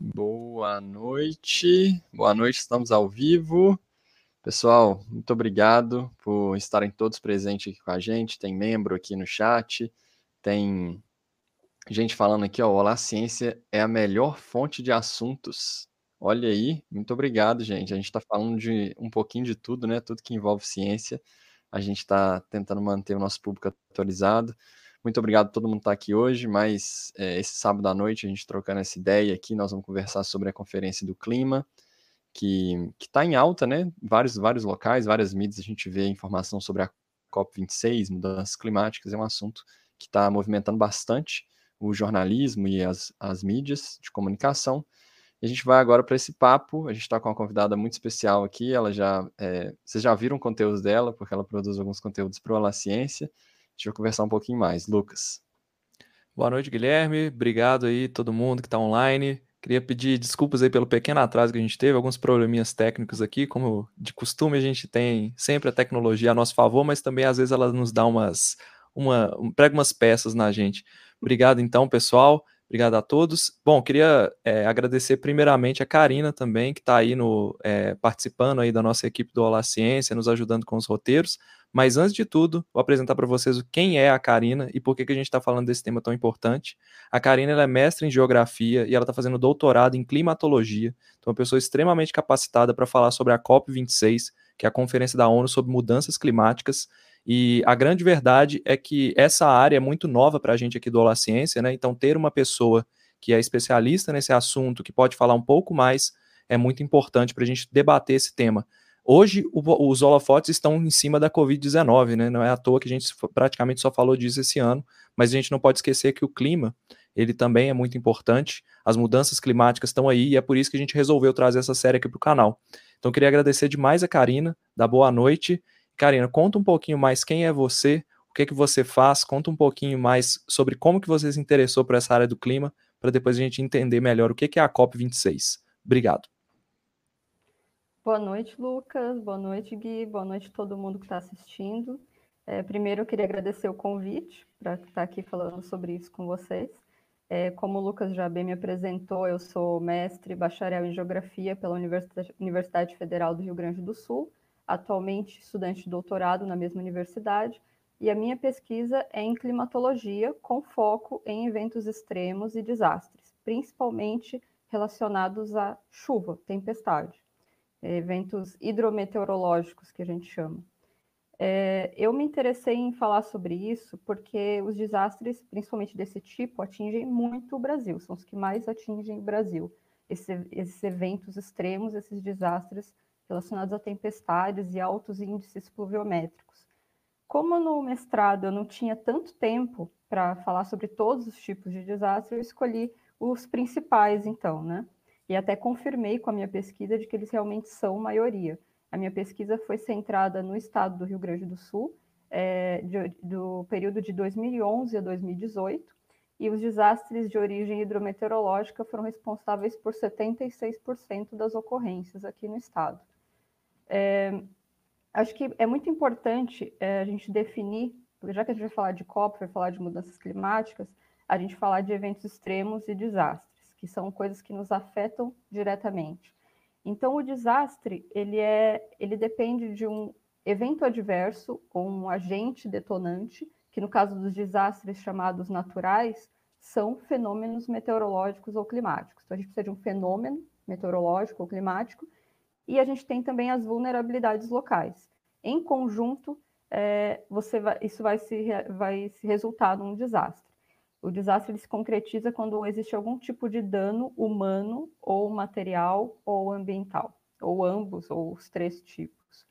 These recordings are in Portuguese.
Boa noite, boa noite, estamos ao vivo. Pessoal, muito obrigado por estarem todos presentes aqui com a gente. Tem membro aqui no chat, tem gente falando aqui, ó, Olá Ciência é a melhor fonte de assuntos. Olha aí, muito obrigado, gente. A gente está falando de um pouquinho de tudo, né? Tudo que envolve ciência. A gente está tentando manter o nosso público atualizado. Muito obrigado a todo mundo que está aqui hoje, mas é, esse sábado à noite a gente trocando essa ideia aqui, nós vamos conversar sobre a Conferência do Clima, que está em alta, né? Vários, vários locais, várias mídias, a gente vê informação sobre a COP26, mudanças climáticas, é um assunto que está movimentando bastante o jornalismo e as, as mídias de comunicação. E a gente vai agora para esse papo. A gente está com uma convidada muito especial aqui. Ela já, é, vocês já viram conteúdos dela, porque ela produz alguns conteúdos para o Ciência. Gente vai conversar um pouquinho mais. Lucas. Boa noite, Guilherme. Obrigado aí todo mundo que está online. Queria pedir desculpas aí pelo pequeno atraso que a gente teve, alguns probleminhas técnicos aqui, como de costume a gente tem sempre a tecnologia a nosso favor, mas também às vezes ela nos dá umas, uma, prega umas peças na gente. Obrigado então, pessoal. Obrigado a todos. Bom, queria é, agradecer primeiramente a Karina também, que está aí no, é, participando aí da nossa equipe do Olá Ciência, nos ajudando com os roteiros. Mas antes de tudo, vou apresentar para vocês quem é a Karina e por que, que a gente está falando desse tema tão importante. A Karina é mestre em Geografia e ela está fazendo doutorado em Climatologia. Então, é uma pessoa extremamente capacitada para falar sobre a COP26, que é a Conferência da ONU sobre Mudanças Climáticas, e a grande verdade é que essa área é muito nova para a gente aqui do Olá Ciência, né? Então, ter uma pessoa que é especialista nesse assunto, que pode falar um pouco mais, é muito importante para a gente debater esse tema. Hoje, o, os holofotes estão em cima da Covid-19, né? Não é à toa que a gente praticamente só falou disso esse ano, mas a gente não pode esquecer que o clima, ele também é muito importante. As mudanças climáticas estão aí e é por isso que a gente resolveu trazer essa série aqui para o canal. Então, queria agradecer demais a Karina, dar boa noite Karina, conta um pouquinho mais quem é você, o que, é que você faz, conta um pouquinho mais sobre como que você se interessou por essa área do clima, para depois a gente entender melhor o que, que é a COP26. Obrigado. Boa noite, Lucas. Boa noite, Gui. Boa noite a todo mundo que está assistindo. É, primeiro, eu queria agradecer o convite para estar aqui falando sobre isso com vocês. É, como o Lucas já bem me apresentou, eu sou mestre bacharel em Geografia pela Universidade Federal do Rio Grande do Sul atualmente estudante de doutorado na mesma universidade, e a minha pesquisa é em climatologia, com foco em eventos extremos e desastres, principalmente relacionados à chuva, tempestade, eventos hidrometeorológicos que a gente chama. É, eu me interessei em falar sobre isso porque os desastres, principalmente desse tipo, atingem muito o Brasil, são os que mais atingem o Brasil. Esse, esses eventos extremos, esses desastres relacionados a tempestades e altos índices pluviométricos. Como no mestrado eu não tinha tanto tempo para falar sobre todos os tipos de desastre, eu escolhi os principais, então, né? E até confirmei com a minha pesquisa de que eles realmente são maioria. A minha pesquisa foi centrada no estado do Rio Grande do Sul, é, de, do período de 2011 a 2018, e os desastres de origem hidrometeorológica foram responsáveis por 76% das ocorrências aqui no estado. É, acho que é muito importante é, a gente definir, já que a gente vai falar de COP, vai falar de mudanças climáticas, a gente falar de eventos extremos e desastres, que são coisas que nos afetam diretamente. Então, o desastre, ele, é, ele depende de um evento adverso ou um agente detonante, que no caso dos desastres chamados naturais, são fenômenos meteorológicos ou climáticos. Então, a gente precisa de um fenômeno meteorológico ou climático e a gente tem também as vulnerabilidades locais. Em conjunto, é, você vai, isso vai se, vai se resultar num desastre. O desastre se concretiza quando existe algum tipo de dano humano, ou material, ou ambiental, ou ambos, ou os três tipos.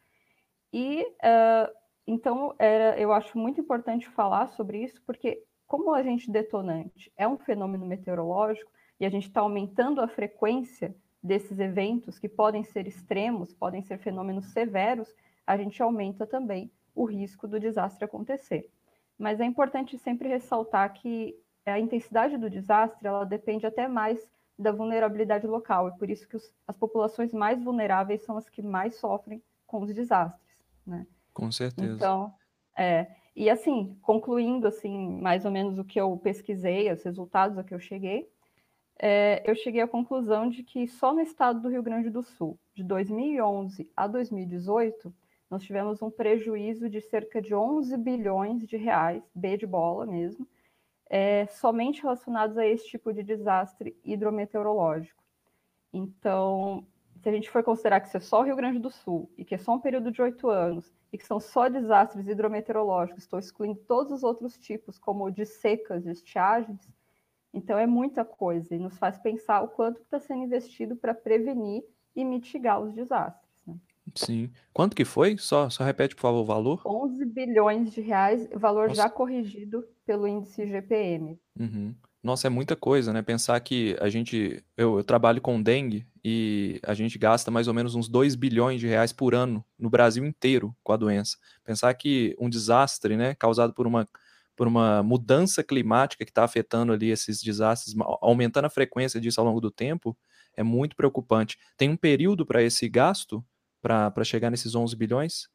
E uh, então era, eu acho muito importante falar sobre isso, porque como o agente detonante é um fenômeno meteorológico e a gente está aumentando a frequência desses eventos, que podem ser extremos, podem ser fenômenos severos, a gente aumenta também o risco do desastre acontecer. Mas é importante sempre ressaltar que a intensidade do desastre ela depende até mais da vulnerabilidade local, e por isso que os, as populações mais vulneráveis são as que mais sofrem com os desastres. Né? Com certeza. Então, é, e assim, concluindo assim, mais ou menos o que eu pesquisei, os resultados a que eu cheguei, é, eu cheguei à conclusão de que só no estado do Rio Grande do Sul, de 2011 a 2018, nós tivemos um prejuízo de cerca de 11 bilhões de reais, B de bola mesmo, é, somente relacionados a esse tipo de desastre hidrometeorológico. Então, se a gente for considerar que isso é só o Rio Grande do Sul e que é só um período de oito anos e que são só desastres hidrometeorológicos, estou excluindo todos os outros tipos, como de secas, de estiagens, então é muita coisa e nos faz pensar o quanto está sendo investido para prevenir e mitigar os desastres. Sim. Quanto que foi? Só, só repete, por favor, o valor. 11 bilhões de reais, valor Nossa. já corrigido pelo índice GPM. Uhum. Nossa, é muita coisa, né? Pensar que a gente. Eu, eu, trabalho com dengue e a gente gasta mais ou menos uns 2 bilhões de reais por ano no Brasil inteiro com a doença. Pensar que um desastre, né, causado por uma por uma mudança climática que está afetando ali esses desastres, aumentando a frequência disso ao longo do tempo, é muito preocupante. Tem um período para esse gasto, para chegar nesses 11 bilhões?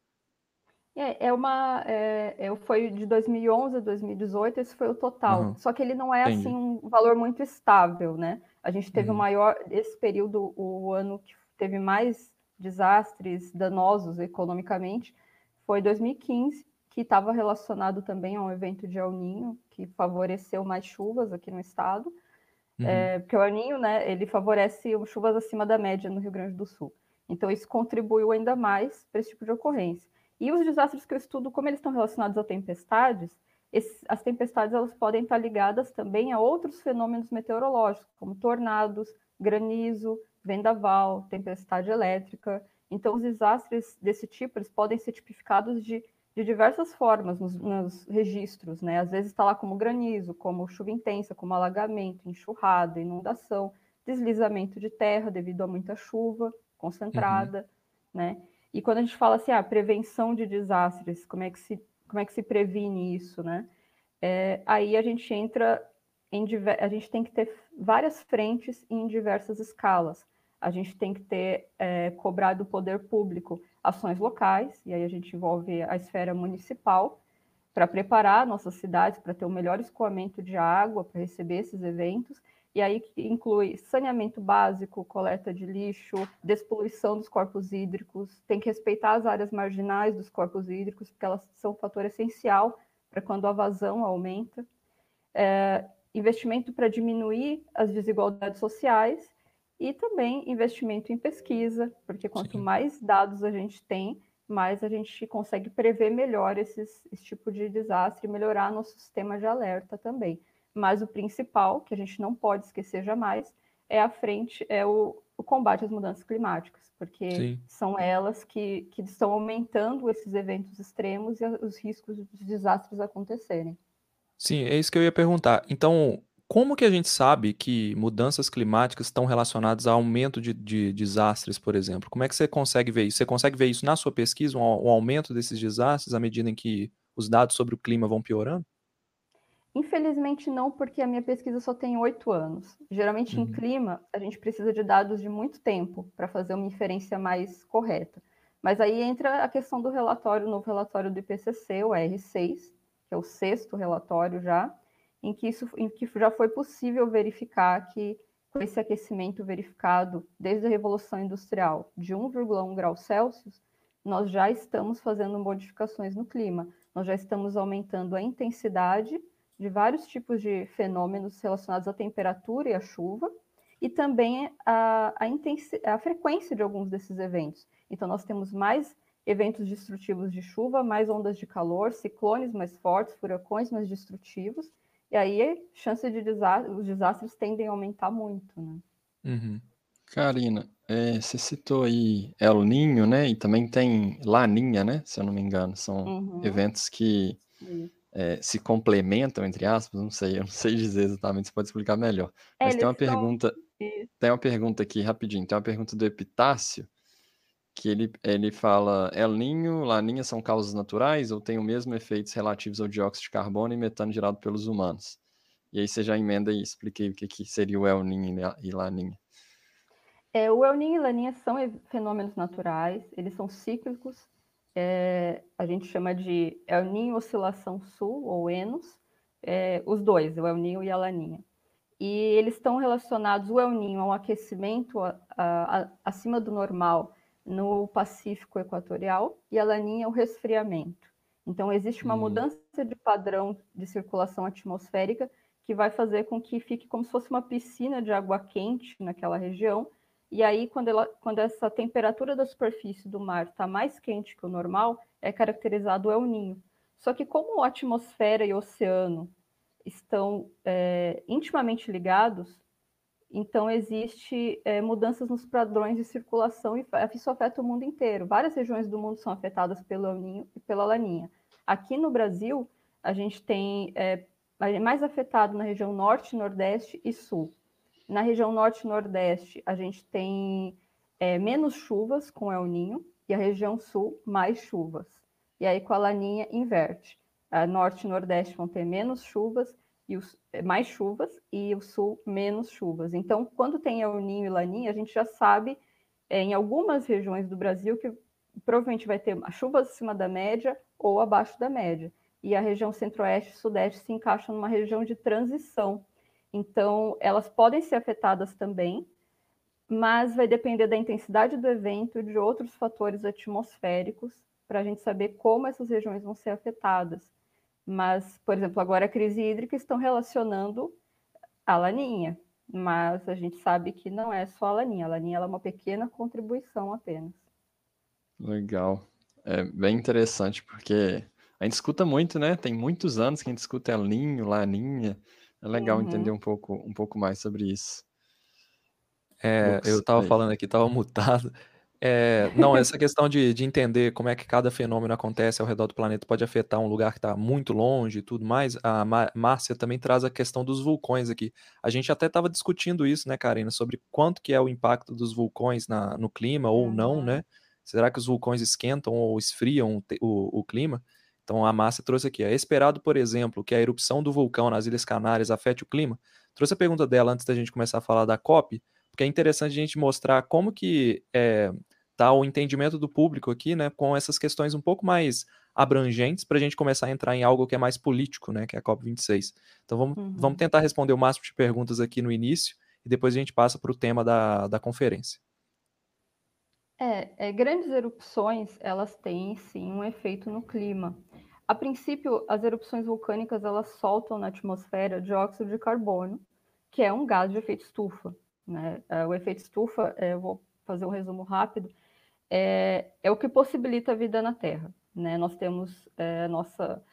É, é uma. É, é, foi de 2011 a 2018, esse foi o total. Uhum. Só que ele não é Entendi. assim um valor muito estável, né? A gente teve uhum. o maior. Esse período, o ano que teve mais desastres danosos economicamente, foi 2015, que estava relacionado também a um evento de El Ninho, que favoreceu mais chuvas aqui no estado. Uhum. É, porque o El Ninho, né, ele favorece chuvas acima da média no Rio Grande do Sul. Então, isso contribuiu ainda mais para esse tipo de ocorrência. E os desastres que eu estudo, como eles estão relacionados a tempestades, esses, as tempestades elas podem estar ligadas também a outros fenômenos meteorológicos, como tornados, granizo, vendaval, tempestade elétrica. Então, os desastres desse tipo eles podem ser tipificados de de diversas formas nos, nos registros, né? Às vezes está lá como granizo, como chuva intensa, como alagamento, enxurrada, inundação, deslizamento de terra devido a muita chuva concentrada, uhum. né? E quando a gente fala assim, ah, prevenção de desastres, como é que se, como é que se previne isso, né? É, aí a gente entra em a gente tem que ter várias frentes em diversas escalas. A gente tem que ter é, cobrado do poder público ações locais, e aí a gente envolve a esfera municipal para preparar nossas cidades para ter o um melhor escoamento de água para receber esses eventos, e aí inclui saneamento básico, coleta de lixo, despoluição dos corpos hídricos, tem que respeitar as áreas marginais dos corpos hídricos, porque elas são um fator essencial para quando a vazão aumenta. É, investimento para diminuir as desigualdades sociais e também investimento em pesquisa, porque quanto Sim. mais dados a gente tem, mais a gente consegue prever melhor esses, esse tipo de desastre e melhorar nosso sistema de alerta também. Mas o principal, que a gente não pode esquecer jamais, é a frente, é o, o combate às mudanças climáticas, porque Sim. são elas que, que estão aumentando esses eventos extremos e os riscos de desastres acontecerem. Sim, é isso que eu ia perguntar. Então, como que a gente sabe que mudanças climáticas estão relacionadas a aumento de, de desastres, por exemplo? Como é que você consegue ver isso? Você consegue ver isso na sua pesquisa, um, um aumento desses desastres à medida em que os dados sobre o clima vão piorando? Infelizmente não, porque a minha pesquisa só tem oito anos. Geralmente uhum. em clima, a gente precisa de dados de muito tempo para fazer uma inferência mais correta. Mas aí entra a questão do relatório, o novo relatório do IPCC, o R6, que é o sexto relatório já, em que, isso, em que já foi possível verificar que, com esse aquecimento verificado desde a Revolução Industrial de 1,1 graus Celsius, nós já estamos fazendo modificações no clima, nós já estamos aumentando a intensidade de vários tipos de fenômenos relacionados à temperatura e à chuva, e também a, a, a frequência de alguns desses eventos. Então, nós temos mais eventos destrutivos de chuva, mais ondas de calor, ciclones mais fortes, furacões mais destrutivos, e aí, chance de desastre, os desastres tendem a aumentar muito, né? Uhum. Karina, é, você citou aí El Ninho, né? E também tem Laninha, né? Se eu não me engano. São uhum. eventos que é, se complementam, entre aspas, não sei, eu não sei dizer exatamente, você pode explicar melhor. É, Mas tem uma pergunta. Tem uma pergunta aqui, rapidinho, tem uma pergunta do Epitácio que ele, ele fala El Ninho, Laninha são causas naturais ou têm o mesmo efeitos relativos ao dióxido de carbono e metano gerado pelos humanos? E aí você já emenda e expliquei o que, que seria o El Ninho e Laninha. É, o El Ninho e Laninha são fenômenos naturais, eles são cíclicos, é, a gente chama de El Ninho Oscilação Sul, ou ENOS, é, os dois, o El Ninho e a Laninha. e eles estão relacionados, o El Ninho, a um aquecimento a, a, a, acima do normal no Pacífico Equatorial e a Laninha, o resfriamento. Então, existe uma hum. mudança de padrão de circulação atmosférica que vai fazer com que fique como se fosse uma piscina de água quente naquela região. E aí, quando, ela, quando essa temperatura da superfície do mar está mais quente que o normal, é caracterizado o El Ninho. Só que como a atmosfera e o oceano estão é, intimamente ligados, então existe é, mudanças nos padrões de circulação e isso afeta o mundo inteiro. Várias regiões do mundo são afetadas pelo El Ninho e pela Laninha. Aqui no Brasil, a gente tem é, mais afetado na região norte, nordeste e sul. Na região norte nordeste, a gente tem é, menos chuvas com El Ninho e a região sul mais chuvas. E aí com a Laninha inverte a norte e nordeste vão ter menos chuvas e os, é, mais chuvas e o sul menos chuvas. Então, quando tem El Ninho e Laninha, a gente já sabe é, em algumas regiões do Brasil que provavelmente vai ter chuvas acima da média ou abaixo da média. E a região centro-oeste e sudeste se encaixam numa região de transição. Então, elas podem ser afetadas também, mas vai depender da intensidade do evento e de outros fatores atmosféricos para a gente saber como essas regiões vão ser afetadas. Mas, por exemplo, agora a crise hídrica estão relacionando a laninha, mas a gente sabe que não é só a laninha. A laninha é uma pequena contribuição apenas. Legal. É bem interessante, porque a gente escuta muito, né? Tem muitos anos que a gente escuta El Ninho, Laninha. É legal uhum. entender um pouco, um pouco mais sobre isso. É, eu estava falando aqui, estava mutado. É, não, essa questão de, de entender como é que cada fenômeno acontece ao redor do planeta pode afetar um lugar que está muito longe e tudo mais. A Márcia também traz a questão dos vulcões aqui. A gente até estava discutindo isso, né, Karina, sobre quanto que é o impacto dos vulcões na, no clima ou não, né? Será que os vulcões esquentam ou esfriam o, o clima? Então a Márcia trouxe aqui. É esperado, por exemplo, que a erupção do vulcão nas Ilhas Canárias afete o clima? Trouxe a pergunta dela antes da gente começar a falar da COP, porque é interessante a gente mostrar como que é, tá o entendimento do público aqui, né, com essas questões um pouco mais abrangentes para a gente começar a entrar em algo que é mais político, né, que é a COP26. Então vamos, uhum. vamos tentar responder o máximo de perguntas aqui no início e depois a gente passa para o tema da, da conferência. É, é, grandes erupções, elas têm sim um efeito no clima. A princípio, as erupções vulcânicas elas soltam na atmosfera dióxido de carbono, que é um gás de efeito estufa. Né? É, o efeito estufa, é, eu vou fazer um resumo rápido, é, é o que possibilita a vida na Terra. Né? Nós temos é, nossa.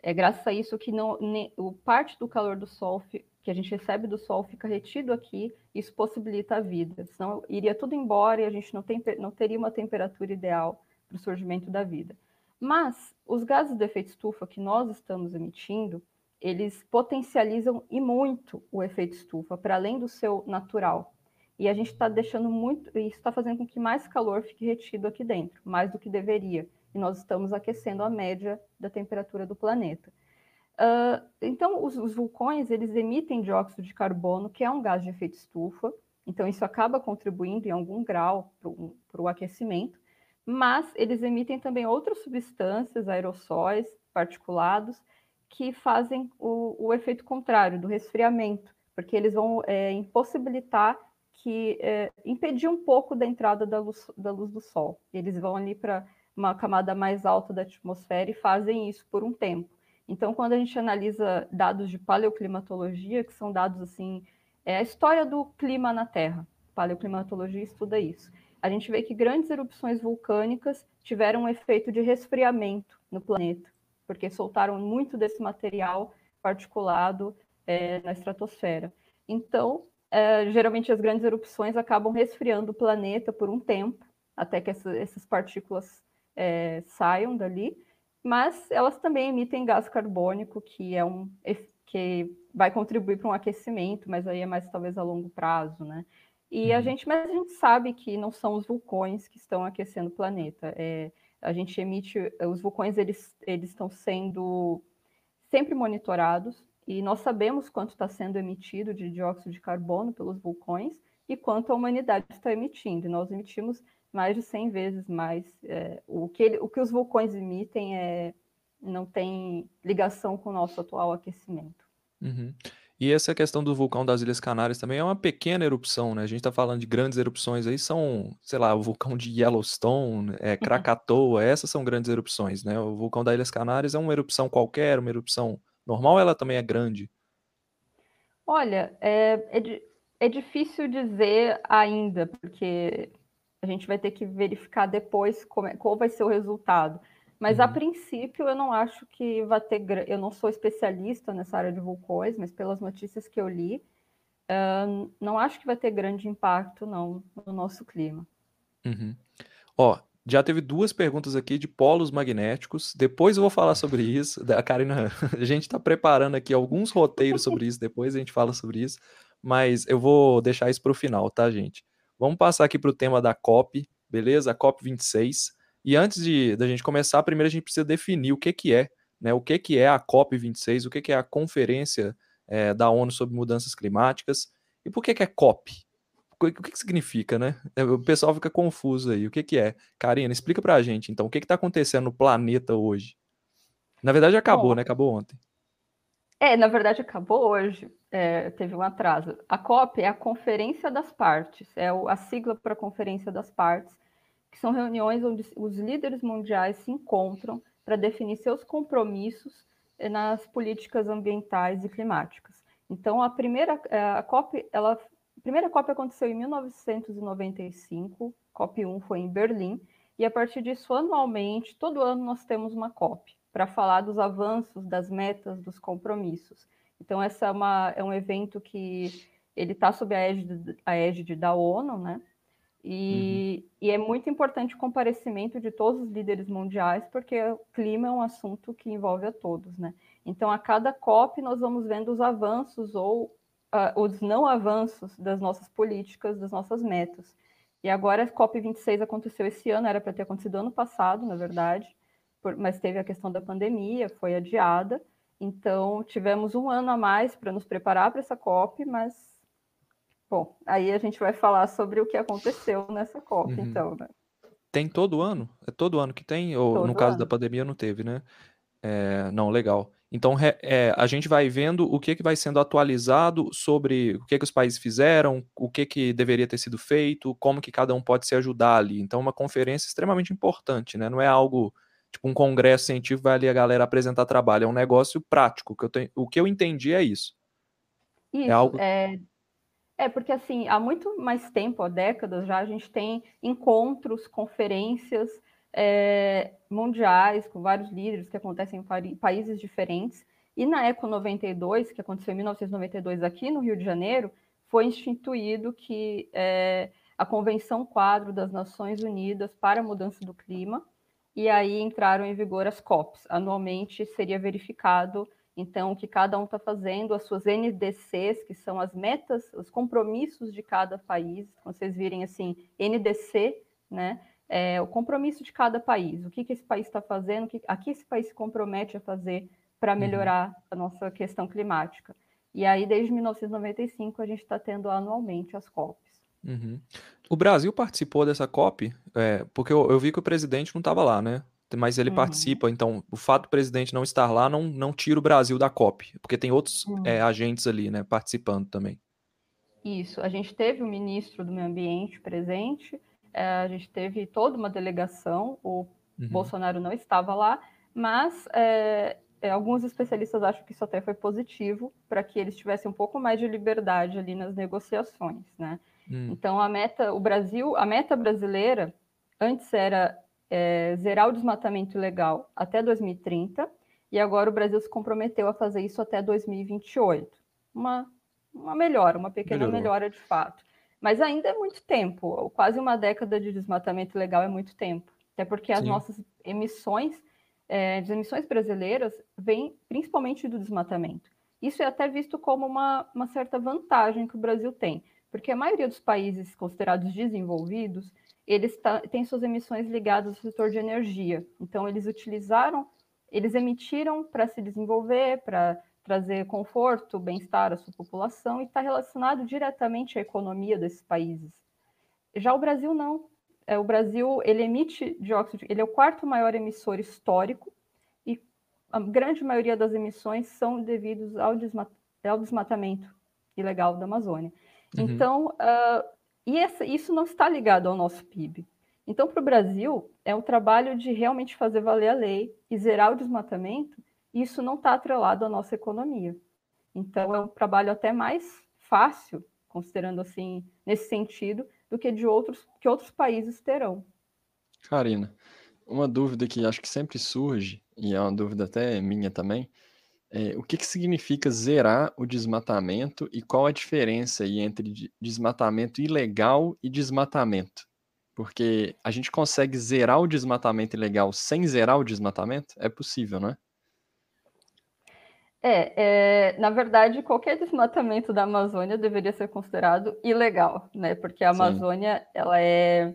É graças a isso que não, ne, o parte do calor do Sol que a gente recebe do Sol fica retido aqui, isso possibilita a vida. Senão iria tudo embora e a gente não, tem, não teria uma temperatura ideal para o surgimento da vida. Mas os gases do efeito estufa que nós estamos emitindo, eles potencializam e muito o efeito estufa, para além do seu natural. E a gente está deixando muito, isso está fazendo com que mais calor fique retido aqui dentro, mais do que deveria. E nós estamos aquecendo a média da temperatura do planeta. Uh, então, os, os, vulcões, eles emitem dióxido de carbono, que é um gás de efeito estufa. Então, isso acaba contribuindo em algum grau para o aquecimento. Mas eles emitem também outras substâncias, aerossóis, particulados, que fazem o, o efeito contrário, do resfriamento, porque eles vão é, impossibilitar que é, impedir um pouco da entrada da luz, da luz do Sol. Eles vão ali para uma camada mais alta da atmosfera e fazem isso por um tempo. Então, quando a gente analisa dados de paleoclimatologia, que são dados assim, é a história do clima na Terra. Paleoclimatologia estuda isso. A gente vê que grandes erupções vulcânicas tiveram um efeito de resfriamento no planeta, porque soltaram muito desse material particulado é, na estratosfera. Então, é, geralmente as grandes erupções acabam resfriando o planeta por um tempo, até que essa, essas partículas é, saiam dali, mas elas também emitem gás carbônico, que é um que vai contribuir para um aquecimento, mas aí é mais talvez a longo prazo, né? E a uhum. gente, mas a gente sabe que não são os vulcões que estão aquecendo o planeta. É, a gente emite, os vulcões eles, eles estão sendo sempre monitorados, e nós sabemos quanto está sendo emitido de dióxido de carbono pelos vulcões e quanto a humanidade está emitindo. E nós emitimos mais de 100 vezes mais. É, o, que ele, o que os vulcões emitem é, não tem ligação com o nosso atual aquecimento. Uhum. E essa questão do vulcão das Ilhas Canárias também é uma pequena erupção, né? A gente está falando de grandes erupções aí, são, sei lá, o vulcão de Yellowstone, é, Krakatoa, essas são grandes erupções, né? O vulcão das Ilhas Canárias é uma erupção qualquer, uma erupção normal, ela também é grande. Olha, é, é, é difícil dizer ainda, porque a gente vai ter que verificar depois como é, qual vai ser o resultado. Mas uhum. a princípio eu não acho que vai ter. Eu não sou especialista nessa área de vulcões, mas pelas notícias que eu li, uh, não acho que vai ter grande impacto, não, no nosso clima. Uhum. Ó, já teve duas perguntas aqui de polos magnéticos. Depois eu vou falar sobre isso. A Karina, a gente está preparando aqui alguns roteiros sobre isso. Depois a gente fala sobre isso. Mas eu vou deixar isso para o final, tá, gente? Vamos passar aqui para o tema da COP, beleza? A COP 26. E antes de da gente começar, primeiro a gente precisa definir o que, que é, né? O que, que é a COP26, o que, que é a Conferência é, da ONU sobre Mudanças Climáticas e por que, que é COP? O que, que significa, né? É, o pessoal fica confuso aí. O que, que é? Karina, explica pra gente, então, o que está acontecendo no planeta hoje? Na verdade, acabou, Bom, né? Acabou ontem. É, na verdade, acabou hoje. É, teve um atraso. A COP é a Conferência das Partes, é a sigla para a Conferência das Partes que são reuniões onde os líderes mundiais se encontram para definir seus compromissos eh, nas políticas ambientais e climáticas. Então, a primeira eh, a COP, ela, a primeira COP aconteceu em 1995, COP 1 foi em Berlim, e a partir disso, anualmente, todo ano nós temos uma COP para falar dos avanços, das metas, dos compromissos. Então, essa é, uma, é um evento que ele está sob a égide, a égide da ONU, né? E, uhum. e, é muito importante o comparecimento de todos os líderes mundiais, porque o clima é um assunto que envolve a todos, né? Então, a cada COP, nós vamos vendo os avanços ou uh, os não avanços das nossas políticas, das nossas metas. E agora a COP26 aconteceu esse ano, era para ter acontecido ano passado, na verdade, por, mas teve a questão da pandemia, foi adiada. Então, tivemos um ano a mais para nos preparar para essa COP, mas Bom, aí a gente vai falar sobre o que aconteceu nessa COP, uhum. então, né? Tem todo ano? É todo ano que tem? Ou todo no caso ano. da pandemia não teve, né? É, não, legal. Então é, a gente vai vendo o que, que vai sendo atualizado sobre o que, que os países fizeram, o que, que deveria ter sido feito, como que cada um pode se ajudar ali. Então, uma conferência extremamente importante, né? Não é algo tipo um congresso científico, vai ali a galera apresentar trabalho, é um negócio prático. Que eu tenho, o que eu entendi é isso. É isso, é algo. É é, porque assim, há muito mais tempo, há décadas já, a gente tem encontros, conferências é, mundiais com vários líderes que acontecem em países diferentes. E na Eco 92, que aconteceu em 1992 aqui no Rio de Janeiro, foi instituído que é, a Convenção Quadro das Nações Unidas para a Mudança do Clima, e aí entraram em vigor as COPs. Anualmente seria verificado então, o que cada um está fazendo, as suas NDCs, que são as metas, os compromissos de cada país, quando vocês virem assim, NDC, né? É, o compromisso de cada país, o que, que esse país está fazendo, o que, a que esse país se compromete a fazer para uhum. melhorar a nossa questão climática. E aí, desde 1995, a gente está tendo anualmente as COPs. Uhum. O Brasil participou dessa COP, é, porque eu, eu, vi que o presidente não estava lá, né? Mas ele uhum. participa. Então, o fato do presidente não estar lá não, não tira o Brasil da COP, porque tem outros uhum. é, agentes ali, né, participando também. Isso, a gente teve o ministro do Meio Ambiente presente, é, a gente teve toda uma delegação, o uhum. Bolsonaro não estava lá, mas é, é, alguns especialistas acham que isso até foi positivo para que eles tivessem um pouco mais de liberdade ali nas negociações, né? Hum. Então a meta, o Brasil, a meta brasileira antes era é, zerar o desmatamento ilegal até 2030, e agora o Brasil se comprometeu a fazer isso até 2028. Uma, uma melhora, uma pequena Melhorou. melhora de fato. Mas ainda é muito tempo, quase uma década de desmatamento ilegal é muito tempo. Até porque as Sim. nossas emissões, é, as emissões brasileiras, vêm principalmente do desmatamento. Isso é até visto como uma, uma certa vantagem que o Brasil tem, porque a maioria dos países considerados desenvolvidos eles têm suas emissões ligadas ao setor de energia. Então, eles utilizaram, eles emitiram para se desenvolver, para trazer conforto, bem-estar à sua população e está relacionado diretamente à economia desses países. Já o Brasil não. É, o Brasil ele emite dióxido, ele é o quarto maior emissor histórico e a grande maioria das emissões são devidos ao desmatamento ilegal da Amazônia. Uhum. Então, uh, e essa, isso não está ligado ao nosso PIB. Então, para o Brasil, é um trabalho de realmente fazer valer a lei e zerar o desmatamento, e isso não está atrelado à nossa economia. Então, é um trabalho até mais fácil, considerando assim, nesse sentido, do que de outros que outros países terão. Karina, uma dúvida que acho que sempre surge, e é uma dúvida até minha também, é, o que, que significa zerar o desmatamento e qual a diferença aí entre desmatamento ilegal e desmatamento? Porque a gente consegue zerar o desmatamento ilegal sem zerar o desmatamento? É possível, não é? É, é, na verdade, qualquer desmatamento da Amazônia deveria ser considerado ilegal, né? Porque a Amazônia ela é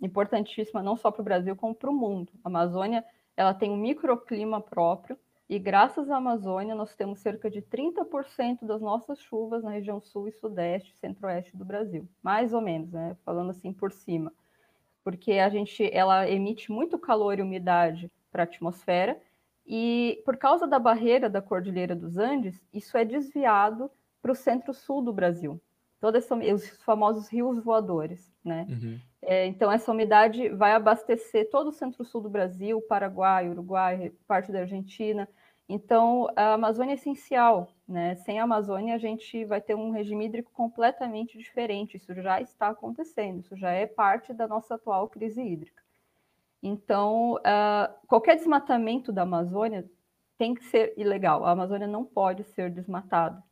importantíssima não só para o Brasil como para o mundo. A Amazônia ela tem um microclima próprio e graças à Amazônia nós temos cerca de 30% das nossas chuvas na região sul e sudeste, centro-oeste do Brasil, mais ou menos, né? Falando assim por cima porque a gente ela emite muito calor e umidade para a atmosfera e por causa da barreira da Cordilheira dos Andes, isso é desviado para o centro-sul do Brasil. Todos os famosos rios voadores, né? Uhum. É, então essa umidade vai abastecer todo o centro-sul do Brasil, Paraguai, Uruguai, parte da Argentina. Então a Amazônia é essencial, né? Sem a Amazônia a gente vai ter um regime hídrico completamente diferente. Isso já está acontecendo. Isso já é parte da nossa atual crise hídrica. Então, uh, qualquer desmatamento da Amazônia tem que ser ilegal. A Amazônia não pode ser desmatada.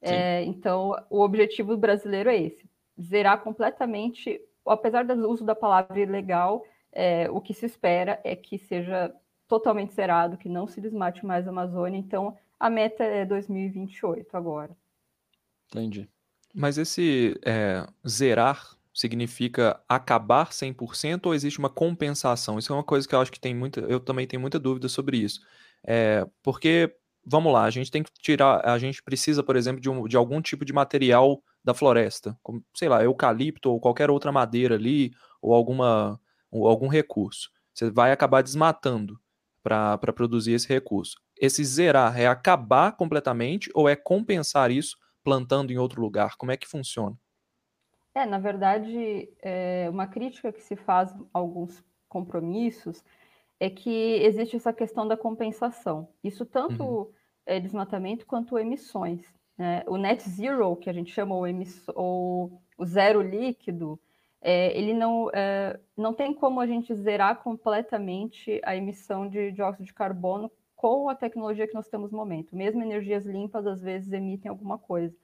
É, então, o objetivo brasileiro é esse: zerar completamente, apesar do uso da palavra ilegal, é, o que se espera é que seja totalmente zerado, que não se desmate mais a Amazônia. Então, a meta é 2028 agora. Entendi. Mas esse é, zerar significa acabar 100% ou existe uma compensação? Isso é uma coisa que eu acho que tem muita, eu também tenho muita dúvida sobre isso. É, porque, vamos lá, a gente tem que tirar, a gente precisa, por exemplo, de, um, de algum tipo de material da floresta, como, sei lá, eucalipto ou qualquer outra madeira ali, ou alguma, ou algum recurso. Você vai acabar desmatando para produzir esse recurso. Esse zerar é acabar completamente ou é compensar isso plantando em outro lugar? Como é que funciona? É, na verdade, é, uma crítica que se faz a alguns compromissos é que existe essa questão da compensação. Isso tanto uhum. é desmatamento quanto emissões. Né? O net zero, que a gente chama o, ou o zero líquido, é, ele não, é, não tem como a gente zerar completamente a emissão de dióxido de carbono com a tecnologia que nós temos no momento. Mesmo energias limpas, às vezes, emitem alguma coisa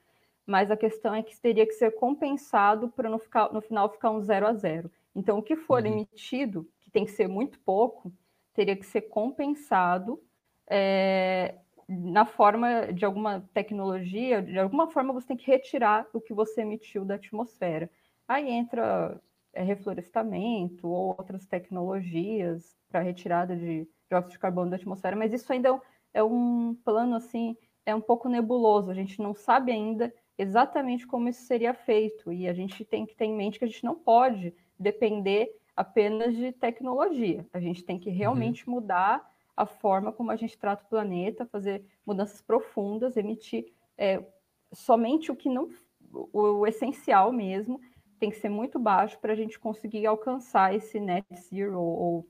mas a questão é que teria que ser compensado para no, no final ficar um zero a zero. Então, o que for uhum. emitido, que tem que ser muito pouco, teria que ser compensado é, na forma de alguma tecnologia, de alguma forma você tem que retirar o que você emitiu da atmosfera. Aí entra é, reflorestamento ou outras tecnologias para retirada de dióxido de carbono da atmosfera, mas isso ainda é um plano assim, é um pouco nebuloso, a gente não sabe ainda exatamente como isso seria feito. E a gente tem que ter em mente que a gente não pode depender apenas de tecnologia. A gente tem que realmente uhum. mudar a forma como a gente trata o planeta, fazer mudanças profundas, emitir é, somente o que não, o, o, essencial mesmo, tem que ser muito baixo para a gente conseguir alcançar esse net zero ou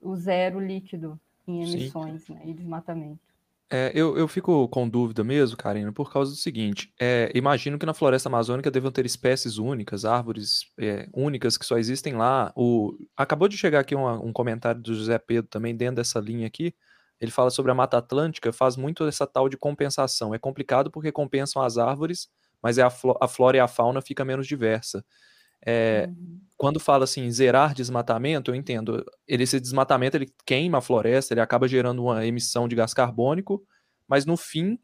o zero líquido em emissões né, e desmatamento. É, eu, eu fico com dúvida mesmo, Karina, por causa do seguinte: é, imagino que na floresta amazônica devam ter espécies únicas, árvores é, únicas que só existem lá. O, acabou de chegar aqui um, um comentário do José Pedro também dentro dessa linha aqui. Ele fala sobre a Mata Atlântica, faz muito essa tal de compensação. É complicado porque compensam as árvores, mas é a, a flora e a fauna fica menos diversa. É, uhum. Quando fala assim, zerar desmatamento, eu entendo. Ele, esse desmatamento ele queima a floresta, ele acaba gerando uma emissão de gás carbônico, mas no fim,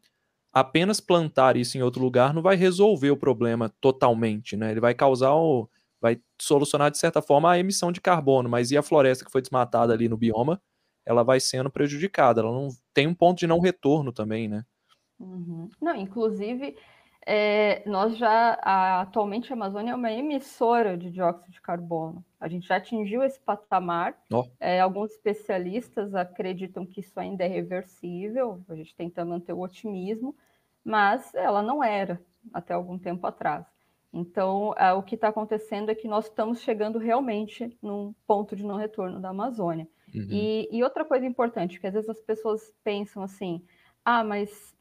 apenas plantar isso em outro lugar não vai resolver o problema totalmente, né? Ele vai causar o, vai solucionar de certa forma a emissão de carbono, mas e a floresta que foi desmatada ali no bioma, ela vai sendo prejudicada. Ela não tem um ponto de não retorno também, né? Uhum. Não, inclusive é, nós já, a, atualmente a Amazônia é uma emissora de dióxido de carbono. A gente já atingiu esse patamar. Oh. É, alguns especialistas acreditam que isso ainda é reversível, a gente tenta manter o otimismo, mas ela não era até algum tempo atrás. Então, é, o que está acontecendo é que nós estamos chegando realmente num ponto de não retorno da Amazônia. Uhum. E, e, outra coisa importante, que às vezes as pessoas pensam assim, ah, mas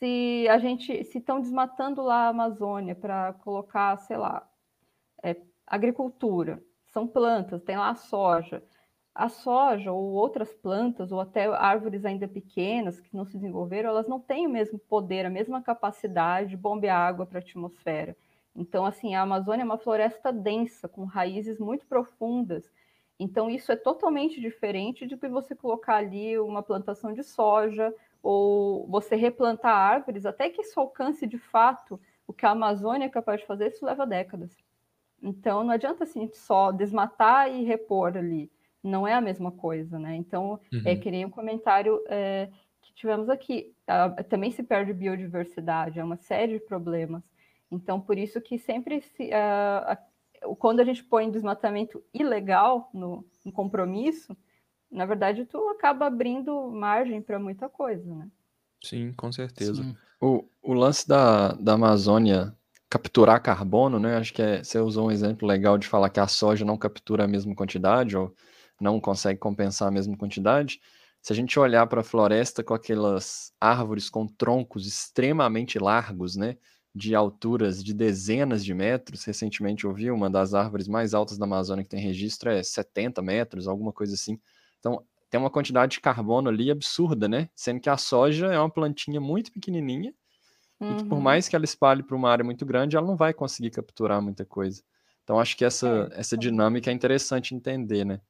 se a gente, se estão desmatando lá a Amazônia para colocar, sei lá, é, agricultura, são plantas, tem lá a soja. A soja ou outras plantas, ou até árvores ainda pequenas que não se desenvolveram, elas não têm o mesmo poder, a mesma capacidade de bombear água para a atmosfera. Então, assim, a Amazônia é uma floresta densa, com raízes muito profundas. Então, isso é totalmente diferente de que você colocar ali uma plantação de soja ou você replantar árvores, até que isso alcance de fato o que a Amazônia é capaz de fazer, isso leva décadas. Então, não adianta assim só desmatar e repor ali. Não é a mesma coisa, né? Então, uhum. é que nem um comentário é, que tivemos aqui. também se perde biodiversidade, é uma série de problemas. Então, por isso que sempre se, quando a gente põe desmatamento ilegal no, no, compromisso, na verdade, tu acaba abrindo margem para muita coisa, né? Sim, com certeza. Sim. O, o lance da, da Amazônia capturar carbono, né? Acho que é, você usou um exemplo legal de falar que a soja não captura a mesma quantidade ou não consegue compensar a mesma quantidade. Se a gente olhar para a floresta com aquelas árvores com troncos extremamente largos, né? de alturas de dezenas de metros. Recentemente eu vi uma das árvores mais altas da Amazônia que tem registro é 70 metros, alguma coisa assim. Então, tem uma quantidade de carbono ali absurda, né? Sendo que a soja é uma plantinha muito pequenininha uhum. e que por uhum. mais que ela espalhe para uma área muito grande, ela não vai conseguir capturar muita coisa. Então, acho que essa, é, essa dinâmica é interessante entender, né?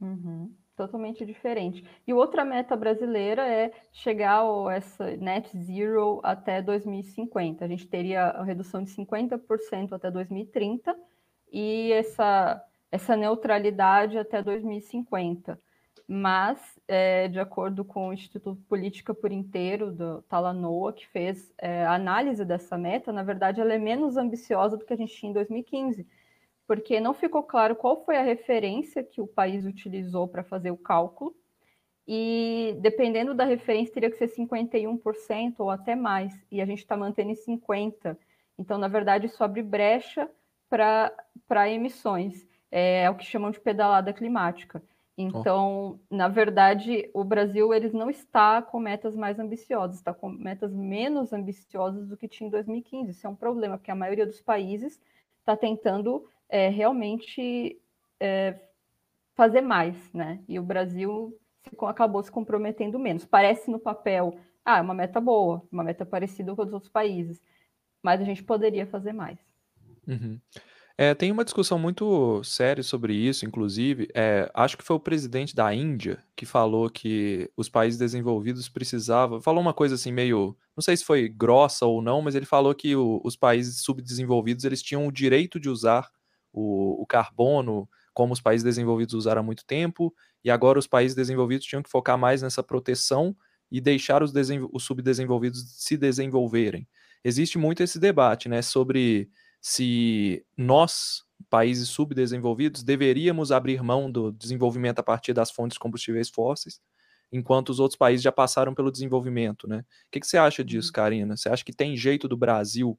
Uhum totalmente diferente. E outra meta brasileira é chegar ao essa net zero até 2050. A gente teria a redução de 50% até 2030 e essa, essa neutralidade até 2050. Mas, é, de acordo com o Instituto Política por Inteiro, do Talanoa, que fez é, a análise dessa meta, na verdade, ela é menos ambiciosa do que a gente tinha em 2015 porque não ficou claro qual foi a referência que o país utilizou para fazer o cálculo, e dependendo da referência, teria que ser 51% ou até mais, e a gente está mantendo em 50%. Então, na verdade, isso abre brecha para emissões, é, é, o que chamam de pedalada climática. Então, oh. na verdade, o Brasil eles não está com metas mais ambiciosas, está com metas menos ambiciosas do que tinha em 2015. Isso é um problema, porque a maioria dos países está tentando é, realmente é, fazer mais, né? E o Brasil se, acabou se comprometendo menos. Parece no papel, ah, é uma meta boa, uma meta parecida com os outros países, mas a gente poderia fazer mais. Uhum. É, tem uma discussão muito séria sobre isso, inclusive. É, acho que foi o presidente da Índia que falou que os países desenvolvidos precisavam. Falou uma coisa assim, meio. Não sei se foi grossa ou não, mas ele falou que o, os países subdesenvolvidos eles tinham o direito de usar o, o carbono, como os países desenvolvidos usaram há muito tempo, e agora os países desenvolvidos tinham que focar mais nessa proteção e deixar os, os subdesenvolvidos se desenvolverem. Existe muito esse debate né, sobre se nós, países subdesenvolvidos, deveríamos abrir mão do desenvolvimento a partir das fontes de combustíveis fósseis, enquanto os outros países já passaram pelo desenvolvimento. Né? O que, que você acha disso, uhum. Karina? Você acha que tem jeito do Brasil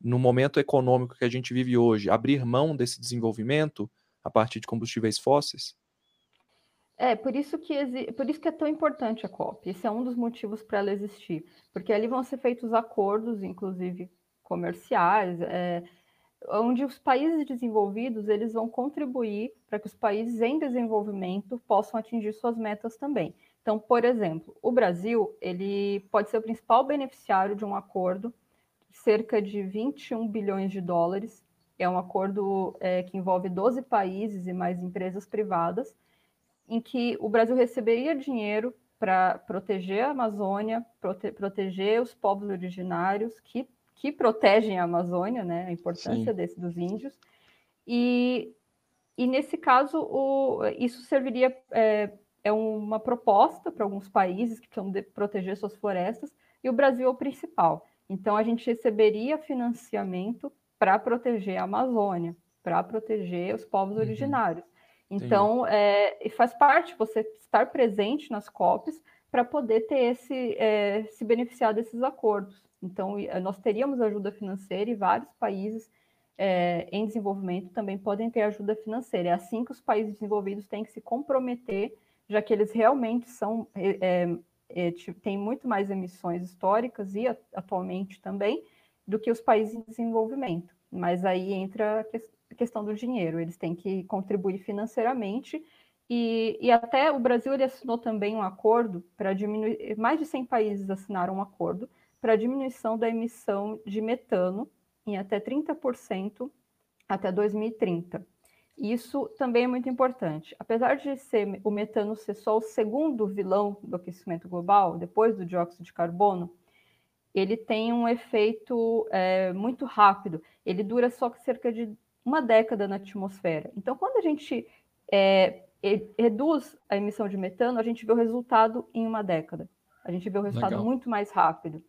no momento econômico que a gente vive hoje, abrir mão desse desenvolvimento a partir de combustíveis fósseis? É, por isso que por isso que é tão importante a COP. Esse é um dos motivos para ela existir, porque ali vão ser feitos acordos, inclusive comerciais, é, onde os países desenvolvidos eles vão contribuir para que os países em desenvolvimento possam atingir suas metas também. Então, por exemplo, o Brasil ele pode ser o principal beneficiário de um acordo cerca de 21 bilhões de dólares. É um acordo é, que envolve 12 países e mais empresas privadas, em que o Brasil receberia dinheiro para proteger a Amazônia, prote proteger os povos originários que, que protegem a Amazônia, né, a importância desse, dos índios. E, e nesse caso, o, isso serviria, é, é uma proposta para alguns países que precisam de proteger suas florestas, e o Brasil é o principal. Então, a gente receberia financiamento para proteger a Amazônia, para proteger os povos uhum. originários. Então, é, faz parte você estar presente nas COPs para poder ter esse é, se beneficiar desses acordos. Então, nós teríamos ajuda financeira e vários países é, em desenvolvimento também podem ter ajuda financeira. É assim que os países desenvolvidos têm que se comprometer, já que eles realmente são é, é, têm muito mais emissões históricas e atualmente também do que os países em desenvolvimento. Mas aí entra a questão do dinheiro. Eles têm que contribuir financeiramente e, e, até o Brasil ele assinou também um acordo para diminuir, mais de 100 países assinaram um acordo para diminuição da emissão de metano em até 30% até 2030. Isso também é muito importante. Apesar de ser o metano ser só o segundo vilão do aquecimento global, depois do dióxido de carbono, ele tem um efeito é, muito rápido. Ele dura só cerca de uma década na atmosfera. Então, quando a gente é, reduz a emissão de metano, a gente vê o resultado em uma década. A gente vê o resultado Legal. muito mais rápido.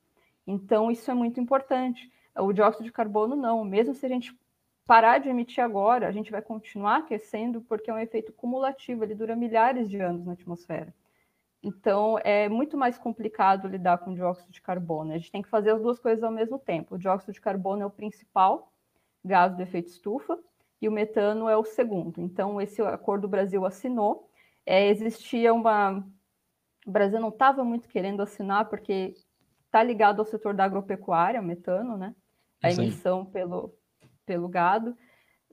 Então, isso é muito importante. O dióxido de carbono, não. Mesmo se a gente parar de emitir agora, a gente vai continuar aquecendo, porque é um efeito cumulativo, ele dura milhares de anos na atmosfera. Então, é muito mais complicado lidar com o dióxido de carbono. A gente tem que fazer as duas coisas ao mesmo tempo. O dióxido de carbono é o principal gás do efeito estufa e o metano é o segundo. Então, esse acordo o Brasil assinou. É, existia uma. O Brasil não estava muito querendo assinar, porque está ligado ao setor da agropecuária, o metano, né? A emissão pelo, pelo gado.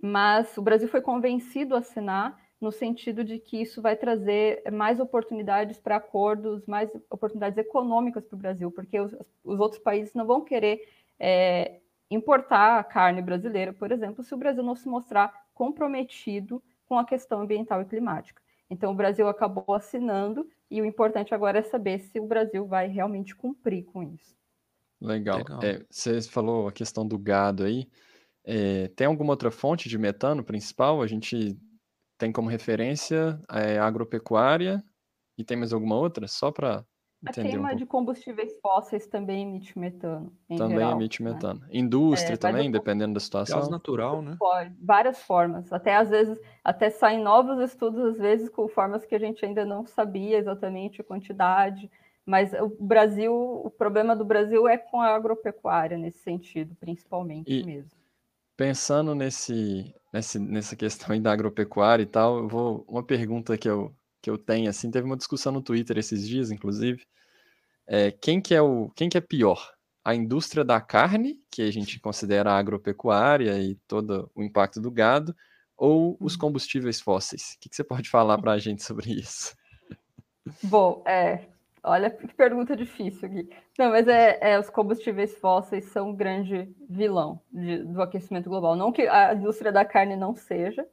Mas o Brasil foi convencido a assinar no sentido de que isso vai trazer mais oportunidades para acordos, mais oportunidades econômicas para o Brasil, porque os, os, outros países não vão querer é, importar a carne brasileira, por exemplo, se o Brasil não se mostrar comprometido com a questão ambiental e climática. Então, o Brasil acabou assinando e o importante agora é saber se o Brasil vai realmente cumprir com isso. Legal. Legal. É, você falou a questão do gado aí. É, tem alguma outra fonte de metano principal? A gente tem como referência é, a agropecuária e tem mais alguma outra? Só para A queima um de combustíveis fósseis também emite metano. também geral, emite né? metano. Indústria é, também, dependendo da situação. Gás natural, né? Pode, várias formas. Até às vezes, até saem novos estudos, às vezes, com formas que a gente ainda não sabia exatamente a quantidade. Mas o Brasil, o problema do Brasil é com a agropecuária nesse sentido, principalmente e mesmo. Pensando nesse, nesse, nessa questão aí da agropecuária e tal, eu vou uma pergunta que eu, que eu tenho assim, teve uma discussão no Twitter esses dias, inclusive, é, quem que é o quem que é pior? A indústria da carne, que a gente considera a agropecuária e todo o impacto do gado, ou os uhum. combustíveis fósseis? O que, que você pode falar para a gente sobre isso? Bom, é, Olha que pergunta difícil aqui. Não, mas é, é os combustíveis fósseis são um grande vilão de, do aquecimento global. Não que a indústria da carne não seja,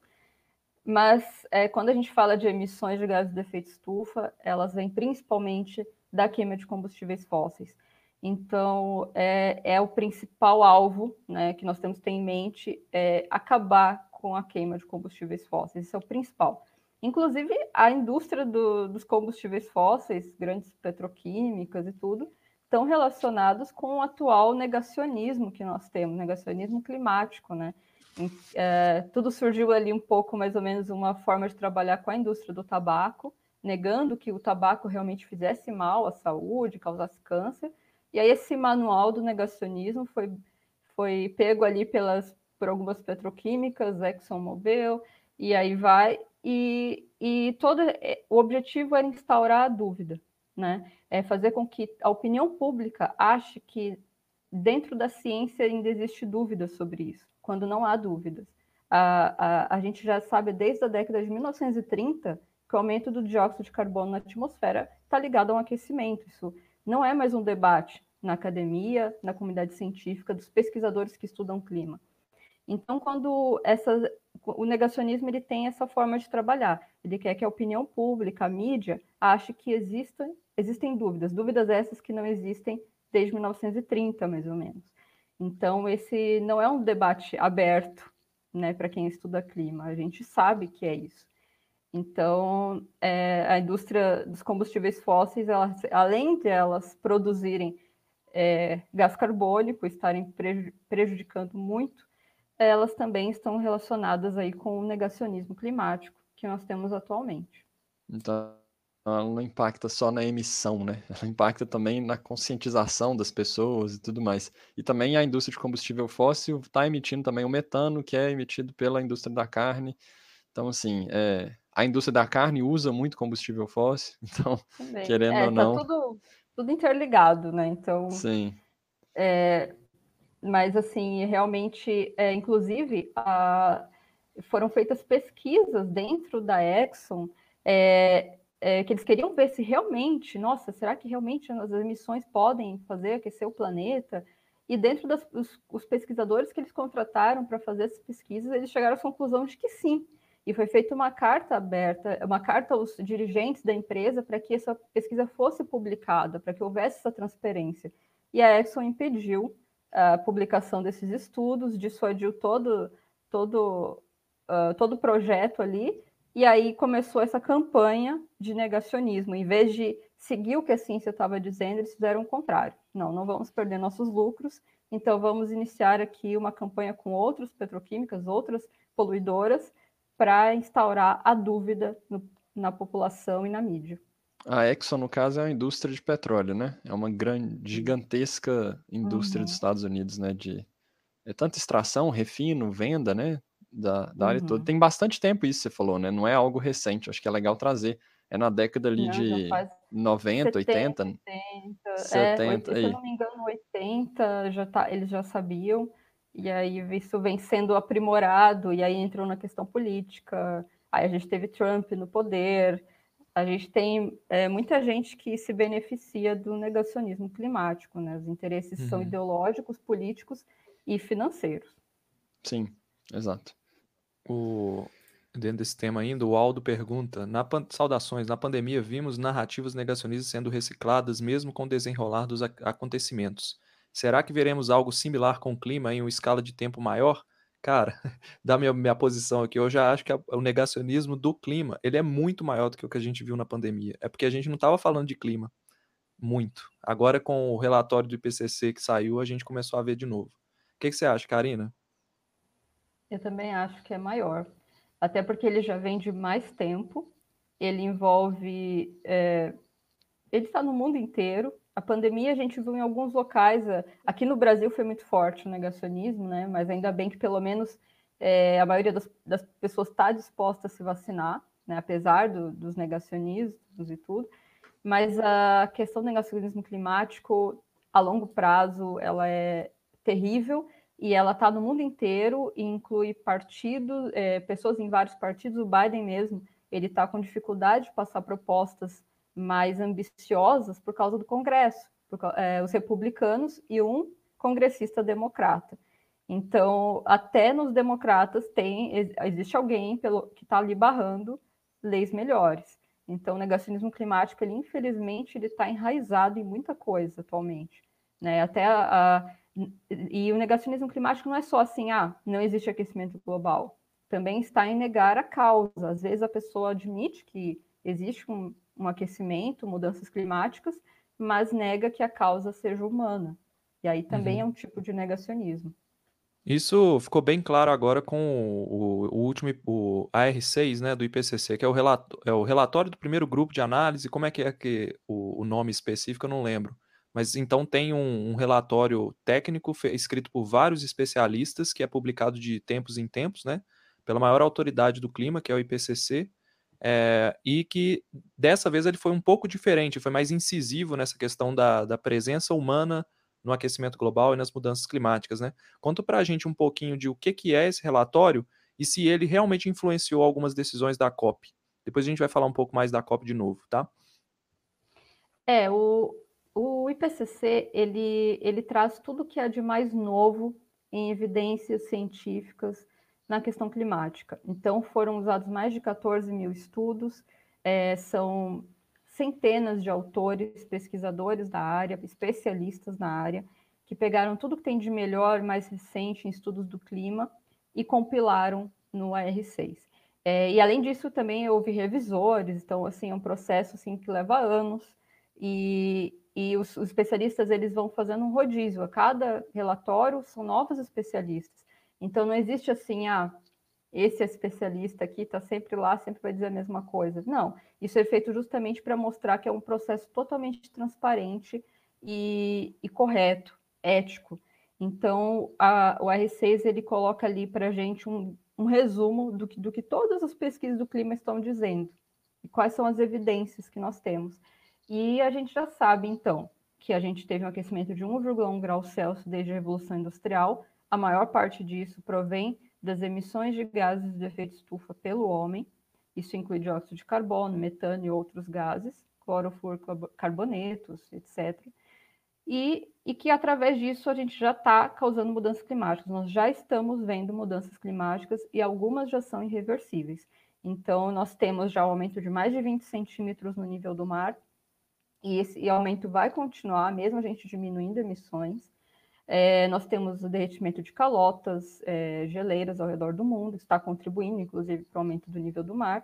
mas é, quando a gente fala de emissões de gases de efeito estufa, elas vêm principalmente da queima de combustíveis fósseis. Então, é, é o principal alvo né, que nós temos que ter em mente, é acabar com a queima de combustíveis fósseis. Isso é o principal. Inclusive, a indústria do, dos combustíveis fósseis, grandes petroquímicas e tudo, estão relacionados com o atual negacionismo que nós temos, negacionismo climático, né? É, tudo surgiu ali um pouco, mais ou menos, uma forma de trabalhar com a indústria do tabaco, negando que o tabaco realmente fizesse mal à saúde, causasse câncer. E aí esse manual do negacionismo foi, foi pego ali pelas, por algumas petroquímicas, ExxonMobil, e aí vai, e, e todo é, o objetivo era instaurar a dúvida, né? É fazer com que a opinião pública ache que dentro da ciência ainda existe dúvida sobre isso, quando não há dúvidas. A, a, a gente já sabe desde a década de 1930 que o aumento do dióxido de carbono na atmosfera está ligado a um aquecimento. Isso não é mais um debate na academia, na comunidade científica, dos pesquisadores que estudam clima. Então, quando essa, o negacionismo ele tem essa forma de trabalhar, ele quer que a opinião pública, a mídia, ache que existem, existem dúvidas, dúvidas essas que não existem desde 1930, mais ou menos. Então, esse não é um debate aberto né, para quem estuda clima, a gente sabe que é isso. Então, é, a indústria dos combustíveis fósseis, além de elas produzirem é, gás carbônico, estarem prejudicando muito elas também estão relacionadas aí com o negacionismo climático que nós temos atualmente. Então, ela não impacta só na emissão, né? Ela impacta também na conscientização das pessoas e tudo mais. E também a indústria de combustível fóssil está emitindo também o metano, que é emitido pela indústria da carne. Então, assim, é, a indústria da carne usa muito combustível fóssil, então, também. querendo é, ou tá não. Tá tudo, tudo interligado, né? Então. Sim. É, mas, assim, realmente, é, inclusive, a, foram feitas pesquisas dentro da Exxon. É, é, que eles queriam ver se realmente, nossa, será que realmente as emissões podem fazer aquecer o planeta? E dentro dos os pesquisadores que eles contrataram para fazer essas pesquisas, eles chegaram à conclusão de que sim. E foi feita uma carta aberta, uma carta aos dirigentes da empresa para que essa pesquisa fosse publicada, para que houvesse essa transparência. E a Exxon impediu a publicação desses estudos, dissuadiu todo todo uh, todo o projeto ali e aí começou essa campanha de negacionismo. Em vez de seguir o que a ciência estava dizendo, eles fizeram o contrário. Não, não vamos perder nossos lucros, então vamos iniciar aqui uma campanha com outras petroquímicas, outras poluidoras, para instaurar a dúvida no, na população e na mídia. A Exxon, no caso, é uma indústria de petróleo, né? É uma grande, gigantesca indústria uhum. dos Estados Unidos, né? De é tanto extração, refino, venda, né? Da, da área toda. Uhum. Tem bastante tempo isso, você falou, né? Não é algo recente, acho que é legal trazer. É na década ali Não, de 90, 80, 80, 70. É, se eu não me engano, 80 já tá, eles já sabiam. E aí isso vem sendo aprimorado, e aí entrou na questão política. Aí a gente teve Trump no poder. A gente tem é, muita gente que se beneficia do negacionismo climático, né? Os interesses uhum. são ideológicos, políticos e financeiros. Sim, exato. O, dentro desse tema ainda, o Aldo pergunta: na saudações, na pandemia vimos narrativas negacionistas sendo recicladas mesmo com o desenrolar dos acontecimentos. Será que veremos algo similar com o clima em uma escala de tempo maior? Cara, da minha, minha posição aqui, eu já acho que a, o negacionismo do clima ele é muito maior do que o que a gente viu na pandemia. É porque a gente não estava falando de clima muito. Agora, com o relatório do IPCC que saiu, a gente começou a ver de novo. O que, que você acha, Karina? Eu também acho que é maior, até porque ele já vem de mais tempo, ele envolve. É, ele está no mundo inteiro. A pandemia a gente viu em alguns locais, aqui no Brasil foi muito forte o negacionismo, né? Mas ainda bem que pelo menos é, a maioria das, das pessoas está disposta a se vacinar, né? apesar do, dos negacionismos e tudo. Mas a questão do negacionismo climático, a longo prazo, ela é terrível e ela está no mundo inteiro e inclui partidos, é, pessoas em vários partidos. O Biden mesmo, ele está com dificuldade de passar propostas mais ambiciosas por causa do Congresso, por, é, os republicanos e um congressista democrata. Então, até nos democratas tem existe alguém pelo, que está ali barrando leis melhores. Então, o negacionismo climático, ele infelizmente, ele está enraizado em muita coisa atualmente. Né? Até a, a e o negacionismo climático não é só assim, ah, não existe aquecimento global. Também está em negar a causa. Às vezes a pessoa admite que existe um, um aquecimento, mudanças climáticas, mas nega que a causa seja humana. E aí também uhum. é um tipo de negacionismo. Isso ficou bem claro agora com o, o, último o AR6, né, do IPCC, que é o, relato, é o relatório do primeiro grupo de análise. Como é que é que o, o nome específico eu não lembro. Mas então tem um, um relatório técnico escrito por vários especialistas, que é publicado de tempos em tempos, né? Pela maior autoridade do clima, que é o IPCC, é, e que dessa vez ele foi um pouco diferente, foi mais incisivo nessa questão da, da presença humana no aquecimento global e nas mudanças climáticas, né? Conta para a gente um pouquinho de o que, que é esse relatório e se ele realmente influenciou algumas decisões da COP. Depois a gente vai falar um pouco mais da COP de novo, tá? É, o, o IPCC ele, ele traz tudo que há de mais novo em evidências científicas na questão climática. Então, foram usados mais de 14 mil estudos, é, são centenas de autores, pesquisadores da área, especialistas na área, que pegaram tudo que tem de melhor, mais recente em estudos do clima e compilaram no AR6. É, e além disso, também houve revisores, então assim é um processo assim que leva anos e, e os, os, especialistas eles vão fazendo um rodízio. A cada relatório são novos especialistas. Então não existe assim, ah, esse especialista aqui está sempre lá, sempre vai dizer a mesma coisa. Não, isso é feito justamente para mostrar que é um processo totalmente transparente e, e correto, ético. Então, a, o R6 ele coloca ali para a gente um, um resumo do que, do que todas as pesquisas do clima estão dizendo e quais são as evidências que nós temos. E a gente já sabe, então, que a gente teve um aquecimento de 1,1 grau Celsius desde a Revolução Industrial. A maior parte disso provém das emissões de gases de efeito estufa pelo homem. Isso inclui dióxido de carbono, metano e outros gases, clorofluorcarbonetos, etc. E, e que através disso a gente já está causando mudanças climáticas. Nós já estamos vendo mudanças climáticas e algumas já são irreversíveis. Então, nós temos já um aumento de mais de 20 centímetros no nível do mar, e esse aumento vai continuar, mesmo a gente diminuindo emissões. É, nós temos o derretimento de calotas, é, geleiras ao redor do mundo, está contribuindo, inclusive, para o aumento do nível do mar.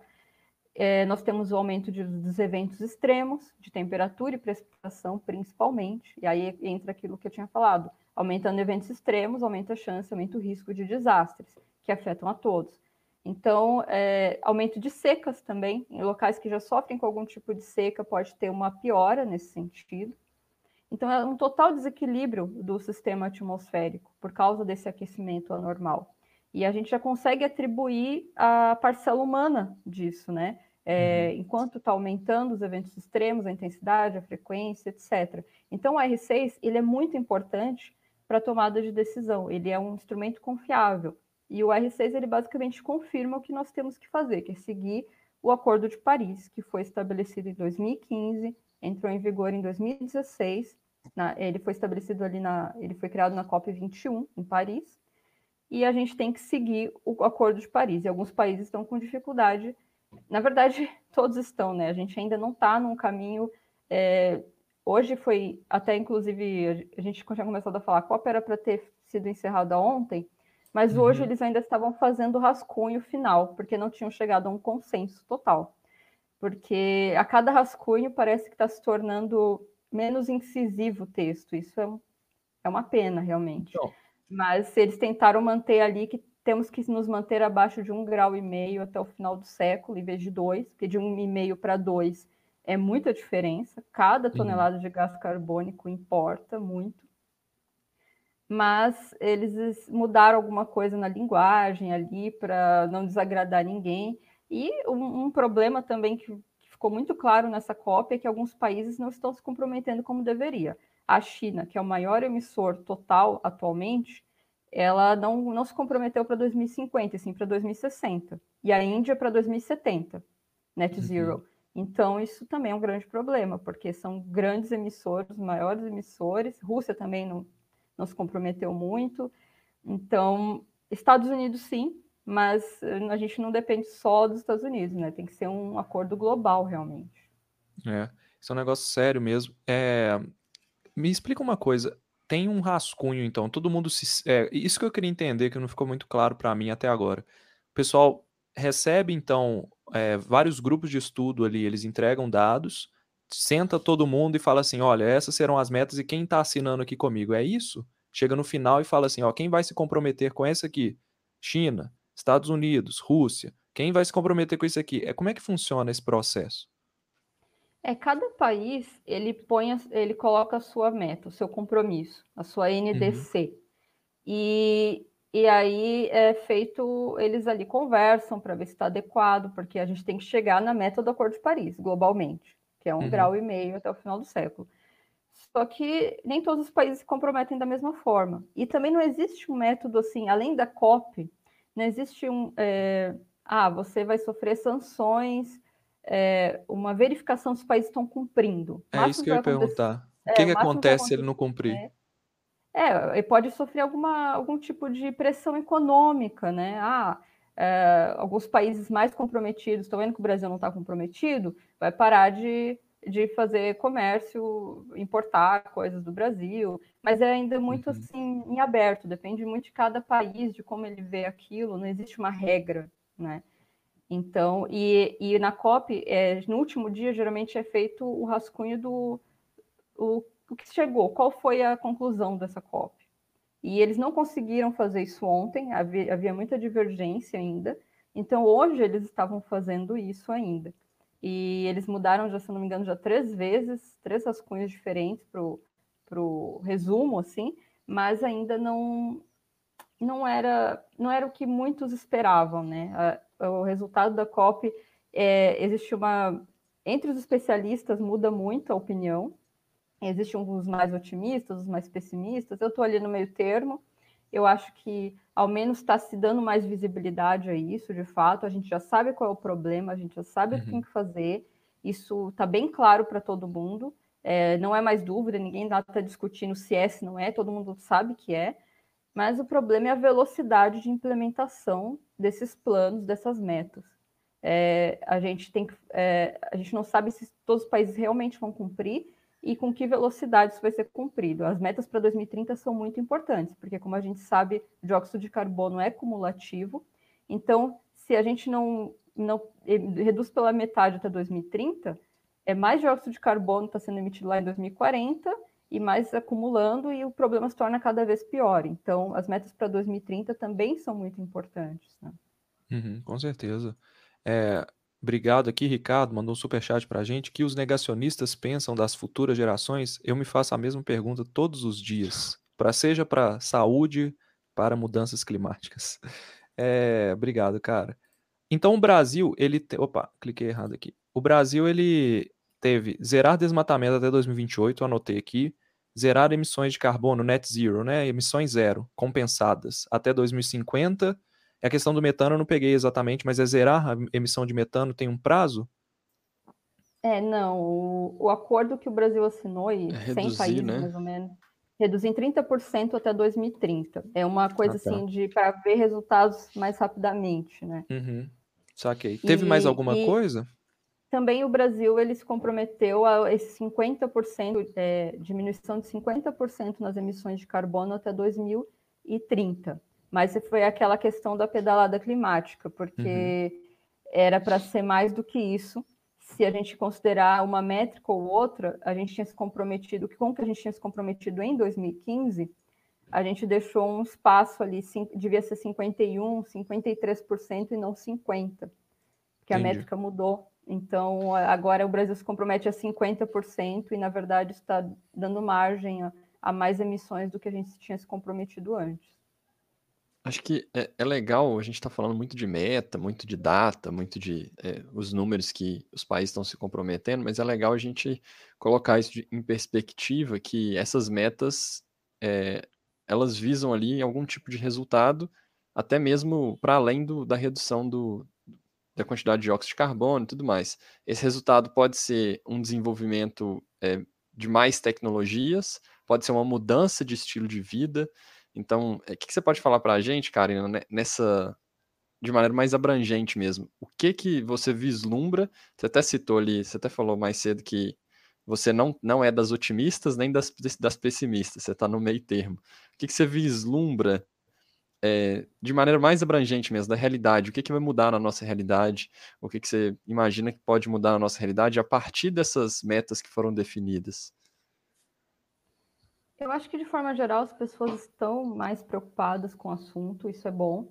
É, nós temos o aumento de, dos eventos extremos, de temperatura e precipitação, principalmente, e aí entra aquilo que eu tinha falado. Aumentando eventos extremos, aumenta a chance, aumenta o risco de desastres, que afetam a todos. Então, é, aumento de secas também, em locais que já sofrem com algum tipo de seca, pode ter uma piora nesse sentido. Então, é um total desequilíbrio do sistema atmosférico por causa desse aquecimento anormal. E a gente já consegue atribuir a parcela humana disso, né? É, uhum. Enquanto está aumentando os eventos extremos, a intensidade, a frequência, etc. Então, o R6 ele é muito importante para a tomada de decisão. Ele é um instrumento confiável. E o R6 ele basicamente confirma o que nós temos que fazer, que é seguir o Acordo de Paris, que foi estabelecido em 2015, entrou em vigor em 2016. Na, ele foi estabelecido ali na, ele foi criado na COP 21 em Paris. E a gente tem que seguir o Acordo de Paris. E alguns países estão com dificuldade. Na verdade, todos estão, né? A gente ainda não está num caminho. É, hoje foi até inclusive a gente tinha começado a falar, a COP era para ter sido encerrada ontem mas uhum. hoje eles ainda estavam fazendo o rascunho final, porque não tinham chegado a um consenso total. Porque a cada rascunho parece que está se tornando menos incisivo o texto. Isso é, é uma pena, realmente. Então. Mas eles tentaram manter ali que temos que nos manter abaixo de um grau e meio até o final do século, em vez de dois, porque de um e meio para dois é muita diferença. Cada tonelada de gás carbônico importa muito mas eles mudaram alguma coisa na linguagem ali para não desagradar ninguém. E um, um problema também que, que, ficou muito claro nessa cópia é que alguns países não estão se comprometendo como deveria. A China, que é o maior emissor total atualmente, ela não, não se comprometeu para 2050, sim para 2060. E a Índia para 2070, net uhum. zero. Uhum. Então, isso também é um grande problema, porque são grandes emissores, maiores emissores. Rússia também não, não se comprometeu muito. Então, Estados Unidos sim, mas a gente não depende só dos Estados Unidos, né? Tem que ser um acordo global, realmente. É, isso é um negócio sério mesmo. É... Me explica uma coisa. Tem um rascunho, então, todo mundo se. É, isso que eu queria entender, que não ficou muito claro para mim até agora. O pessoal recebe, então, é, vários grupos de estudo ali, eles entregam dados senta todo mundo e fala assim: olha, essas serão as metas e quem está assinando aqui comigo é isso? Chega no final e fala assim: ó, quem vai se comprometer com essa aqui? China, Estados Unidos, Rússia. Quem vai se comprometer com isso aqui? É como é que funciona esse processo? É cada país ele põe, ele coloca a sua meta, o seu compromisso, a sua NDC. Uhum. E, e aí é feito, eles ali conversam para ver se está adequado, porque a gente tem que chegar na meta do Acordo de Paris, globalmente que é um uhum. grau e meio até o final do século. Só que nem todos os países se comprometem da mesma forma. E também não existe um método assim, além da COP, não existe um. É, ah, você vai sofrer sanções, é, uma verificação se os países estão cumprindo. É isso que eu ia perguntar. O que, é, que acontece se ele não cumprir? É, ele pode sofrer alguma, algum tipo de pressão econômica, né? Ah, é, alguns países mais comprometidos, estão vendo que o Brasil não está comprometido, vai parar de, de fazer comércio, importar coisas do Brasil, mas é ainda muito uhum. assim em aberto, depende muito de cada país, de como ele vê aquilo, não existe uma regra, né? Então, e, e na COP, é, no último dia, geralmente é feito o rascunho do o, o que chegou, qual foi a conclusão dessa COP. E eles não conseguiram fazer isso ontem, havia, havia muita divergência ainda. Então, hoje, eles estavam fazendo isso ainda. E eles mudaram, já, se não me engano, já três vezes, três rascunhos diferentes para o resumo, assim, mas ainda não, não, era, não era o que muitos esperavam, né? A, o resultado da COP, é, existe uma... Entre os especialistas muda muito a opinião, Existem os mais otimistas, os mais pessimistas. Eu estou ali no meio termo. Eu acho que ao menos está se dando mais visibilidade a isso, de fato. A gente já sabe qual é o problema, a gente já sabe uhum. o que tem uhum. que fazer. Isso está bem claro para todo mundo. É, não é mais dúvida, ninguém está discutindo se é, se não é, todo mundo sabe que é. Mas o problema é a velocidade de implementação desses planos, dessas metas. É, a gente tem é, a gente não sabe se todos os países realmente vão cumprir e com que velocidade isso vai ser cumprido. As metas para 2030 são muito importantes, porque, como a gente sabe, o dióxido de carbono é cumulativo. Então, se a gente não, não reduz pela metade até 2030, é mais dióxido de carbono está sendo emitido lá em 2040 e mais acumulando, e o problema se torna cada vez pior. Então, as metas para 2030 também são muito importantes. Né? Uhum, com certeza. É, Obrigado aqui, Ricardo, mandou um superchat para a gente. Que os negacionistas pensam das futuras gerações? Eu me faço a mesma pergunta todos os dias, para seja para saúde, para mudanças climáticas. É, obrigado, cara. Então o Brasil, ele, te... opa, cliquei errado aqui. O Brasil ele teve zerar desmatamento até 2028, anotei aqui, zerar emissões de carbono net zero, né, emissões zero compensadas até 2050 é a questão do metano eu não peguei exatamente, mas é zerar a emissão de metano tem um prazo? É, não. O, o acordo que o Brasil assinou, e é 100 países né? mais ou menos, reduzir em 30% até 2030. É uma coisa ah, tá. assim de para ver resultados mais rapidamente, né? Uhum. Saquei. Teve e, mais alguma coisa? Também o Brasil ele se comprometeu a esse 50%, é, diminuição de 50% nas emissões de carbono até 2030. Mas foi aquela questão da pedalada climática, porque uhum. era para ser mais do que isso. Se a gente considerar uma métrica ou outra, a gente tinha se comprometido, com que a gente tinha se comprometido em 2015, a gente deixou um espaço ali, devia ser 51, 53% e não 50%, porque Entendi. a métrica mudou. Então, agora o Brasil se compromete a 50% e, na verdade, está dando margem a, a mais emissões do que a gente tinha se comprometido antes. Acho que é, é legal, a gente está falando muito de meta, muito de data, muito de é, os números que os países estão se comprometendo, mas é legal a gente colocar isso de, em perspectiva, que essas metas, é, elas visam ali algum tipo de resultado, até mesmo para além do, da redução do, da quantidade de dióxido de carbono e tudo mais. Esse resultado pode ser um desenvolvimento é, de mais tecnologias, pode ser uma mudança de estilo de vida, então, o que, que você pode falar para a gente, Karina, nessa de maneira mais abrangente mesmo? O que que você vislumbra? Você até citou ali, você até falou mais cedo que você não, não é das otimistas nem das, das pessimistas, você está no meio termo. O que, que você vislumbra é, de maneira mais abrangente mesmo, da realidade? O que, que vai mudar na nossa realidade? O que, que você imagina que pode mudar na nossa realidade a partir dessas metas que foram definidas? Eu acho que, de forma geral, as pessoas estão mais preocupadas com o assunto, isso é bom.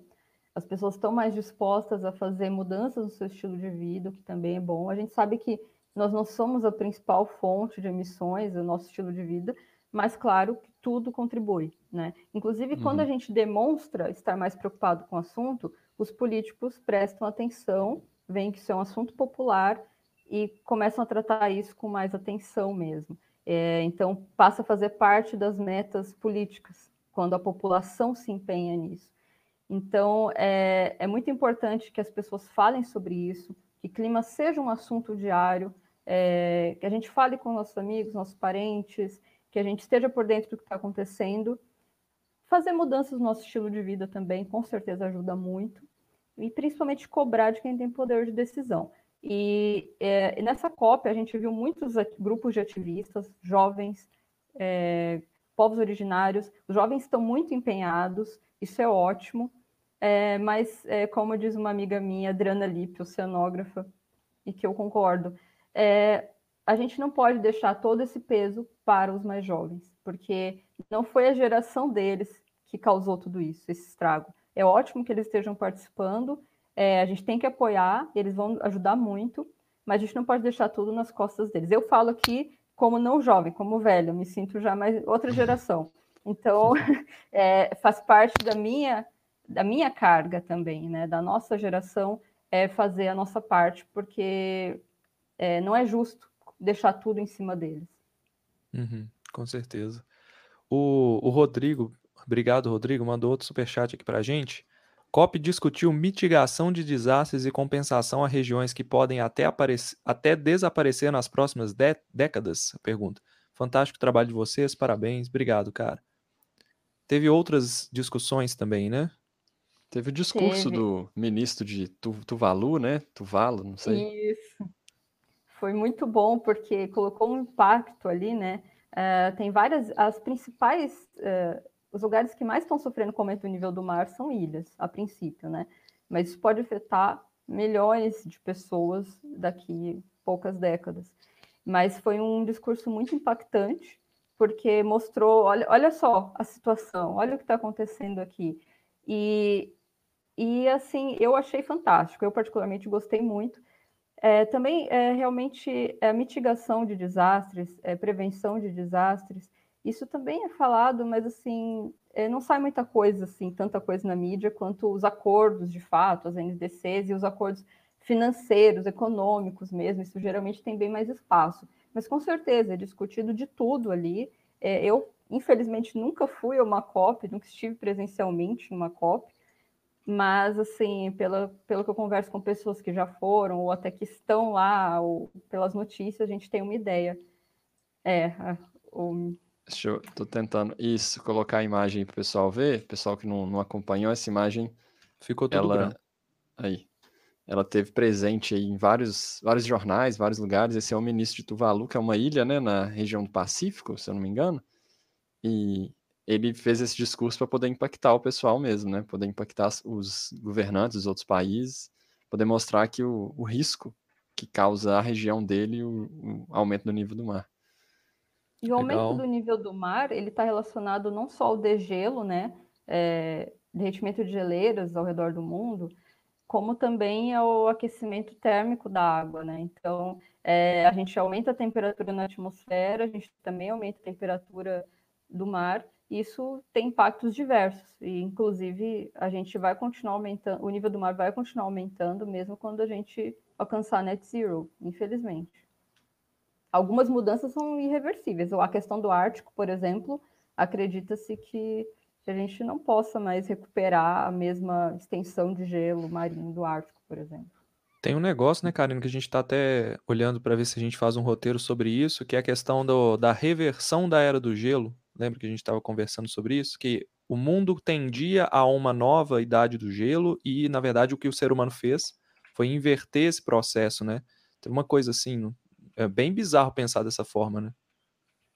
As pessoas estão mais dispostas a fazer mudanças no seu estilo de vida, o que também é bom. A gente sabe que nós não somos a principal fonte de emissões, o nosso estilo de vida, mas claro que tudo contribui, né? Inclusive, uhum. quando a gente demonstra estar mais preocupado com o assunto, os políticos prestam atenção, veem que isso é um assunto popular e começam a tratar isso com mais atenção mesmo. É, então, passa a fazer parte das metas políticas, quando a população se empenha nisso. Então, é, é muito importante que as pessoas falem sobre isso, que clima seja um assunto diário, é, que a gente fale com nossos amigos, nossos parentes, que a gente esteja por dentro do que está acontecendo. Fazer mudanças no nosso estilo de vida também, com certeza, ajuda muito. E principalmente cobrar de quem tem poder de decisão. E é, nessa COP a gente viu muitos grupos de ativistas, jovens, é, povos originários. Os jovens estão muito empenhados, isso é ótimo. É, mas, é, como diz uma amiga minha, Adriana Lippe, oceanógrafa, e que eu concordo, é, a gente não pode deixar todo esse peso para os mais jovens, porque não foi a geração deles que causou tudo isso, esse estrago. É ótimo que eles estejam participando, é, a gente tem que apoiar, eles vão ajudar muito, mas a gente não pode deixar tudo nas costas deles. Eu falo aqui como não jovem, como velho, me sinto já mais outra geração. Então, é, faz parte da minha, da minha carga também, né, da nossa geração, é fazer a nossa parte, porque é, não é justo deixar tudo em cima deles. Uhum, com certeza. O, o Rodrigo, obrigado, Rodrigo, mandou outro superchat aqui para a gente. COP discutiu mitigação de desastres e compensação a regiões que podem até, até desaparecer nas próximas décadas? Pergunta. Fantástico trabalho de vocês, parabéns, obrigado, cara. Teve outras discussões também, né? Teve o discurso Teve. do ministro de Tuvalu, né? Tuvalu, não sei. Isso. Foi muito bom porque colocou um impacto ali, né? Uh, tem várias, as principais, uh, os lugares que mais estão sofrendo com o aumento do nível do mar são ilhas, a princípio, né? Mas isso pode afetar milhões de pessoas daqui poucas décadas. Mas foi um discurso muito impactante porque mostrou, olha, olha só a situação, olha o que está acontecendo aqui. E, e, assim, eu achei fantástico, eu particularmente gostei muito. É, também, é, realmente, a mitigação de desastres, é, prevenção de desastres, isso também é falado, mas, assim, é, não sai muita coisa, assim, tanta coisa na mídia, quanto os acordos, de fato, as NDCs e os acordos financeiros, econômicos mesmo, isso geralmente tem bem mais espaço. Mas com certeza é discutido de tudo ali. É, eu, infelizmente, nunca fui a uma COP, nunca estive presencialmente numa COP, mas, assim, pela, pelo que eu converso com pessoas que já foram, ou até que estão lá, ou pelas notícias, a gente tem uma ideia. É, o... Deixa eu, tô tentando, isso, colocar a imagem para o pessoal ver, pessoal que não, não acompanhou essa imagem. Ficou tudo ela... branco. Aí, ela teve presente em vários, vários jornais, vários lugares. Esse é o ministro de Tuvalu, que é uma ilha, né, na região do Pacífico, se eu não me engano. E ele fez esse discurso para poder impactar o pessoal mesmo, né? Poder impactar os governantes dos outros países, poder mostrar que o, o risco que causa a região dele o, o, aumento do nível do mar. E o Legal. aumento do nível do mar, ele está relacionado não só ao degelo, né? É, derretimento de geleiras ao redor do mundo, como também é o aquecimento térmico da água, né? Então, é, a gente aumenta a temperatura na atmosfera, a gente também aumenta a temperatura do mar, e isso tem impactos diversos, e inclusive a gente vai continuar aumentando, o nível do mar vai continuar aumentando mesmo quando a gente alcançar net zero, infelizmente. Algumas mudanças são irreversíveis, a questão do Ártico, por exemplo, acredita-se que a gente não possa mais recuperar a mesma extensão de gelo marinho do Ártico, por exemplo. Tem um negócio, né, Karina, que a gente está até olhando para ver se a gente faz um roteiro sobre isso, que é a questão do, da reversão da era do gelo. Lembra que a gente estava conversando sobre isso? Que o mundo tendia a uma nova idade do gelo e, na verdade, o que o ser humano fez foi inverter esse processo, né? Tem uma coisa assim, é bem bizarro pensar dessa forma, né?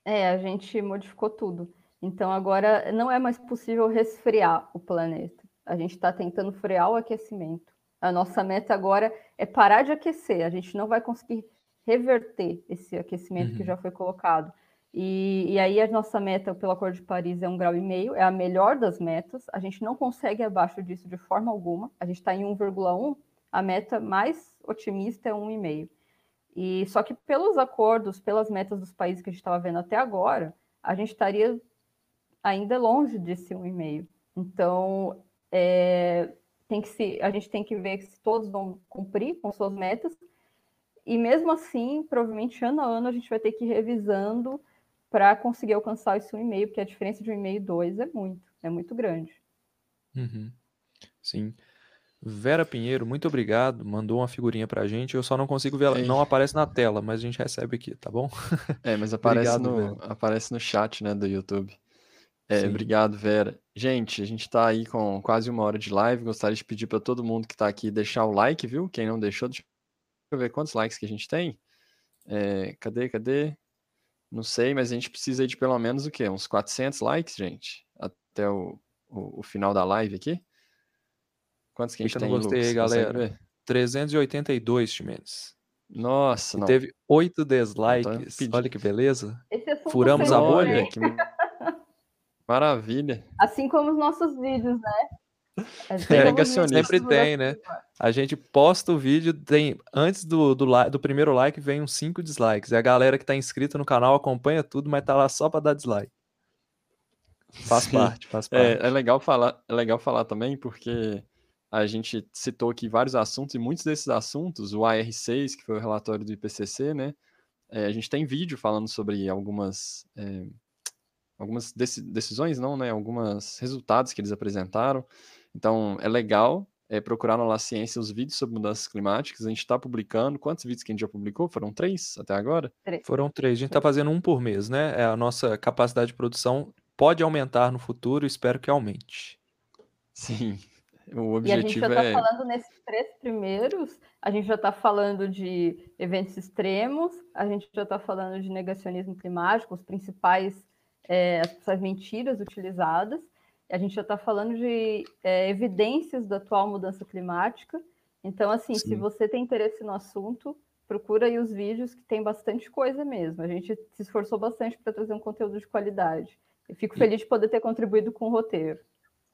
É, a gente modificou tudo. Então agora não é mais possível resfriar o planeta. A gente está tentando frear o aquecimento. A nossa meta agora é parar de aquecer. A gente não vai conseguir reverter esse aquecimento uhum. que já foi colocado. E, e, aí a nossa meta pelo Acordo de Paris é um grau e meio, é a melhor das metas. A gente não consegue abaixo disso de forma alguma. A gente está em 1,1. A meta mais otimista é 1,5. E só que pelos acordos, pelas metas dos países que a gente estava vendo até agora, a gente estaria ainda longe desse 1,5. Então, é, tem que se, a gente tem que ver se todos vão cumprir com suas metas. E mesmo assim, provavelmente ano a ano a gente vai ter que ir revisando para conseguir alcançar esse 1,5, porque a diferença de 1,5 e 2 é muito, é muito grande. Uhum. Sim. Vera Pinheiro, muito obrigado. Mandou uma figurinha pra gente. Eu só não consigo ver ela. Não aparece na tela, mas a gente recebe aqui, tá bom? É, mas aparece, obrigado, no, aparece no chat, né, do YouTube. É, obrigado, Vera. Gente, a gente está aí com quase uma hora de live. Gostaria de pedir para todo mundo que está aqui deixar o like, viu? Quem não deixou, deixa eu ver quantos likes que a gente tem. É, cadê, cadê? Não sei, mas a gente precisa de pelo menos o quê? Uns 400 likes, gente? Até o, o, o final da live aqui. Quantos que a gente tem, gostei, Lucas? galera. 382, Chimenez. Nossa, não. Teve 8 dislikes. Olha que beleza. Furamos a bolha. Que... Maravilha. Assim como os nossos vídeos, né? Assim é, negacionista. Sempre tem, né? A gente posta o vídeo, tem antes do, do, do primeiro like vem uns 5 dislikes. E a galera que tá inscrita no canal acompanha tudo, mas tá lá só para dar dislike. Faz Sim. parte, faz parte. É, é, legal falar, é legal falar também porque a gente citou aqui vários assuntos e muitos desses assuntos, o AR6, que foi o relatório do IPCC, né? É, a gente tem vídeo falando sobre algumas é, algumas decisões, não, né? Alguns resultados que eles apresentaram. Então, é legal é, procurar na La Ciência os vídeos sobre mudanças climáticas. A gente está publicando. Quantos vídeos que a gente já publicou? Foram três até agora? Três. Foram três. A gente está fazendo um por mês, né? É, a nossa capacidade de produção pode aumentar no futuro. Espero que aumente. Sim. O objetivo e a gente já está é... falando nesses três primeiros, a gente já está falando de eventos extremos, a gente já está falando de negacionismo climático, os principais, é, as principais mentiras utilizadas, a gente já está falando de é, evidências da atual mudança climática. Então, assim, Sim. se você tem interesse no assunto, procura aí os vídeos que tem bastante coisa mesmo. A gente se esforçou bastante para trazer um conteúdo de qualidade. Eu fico feliz de poder ter contribuído com o roteiro.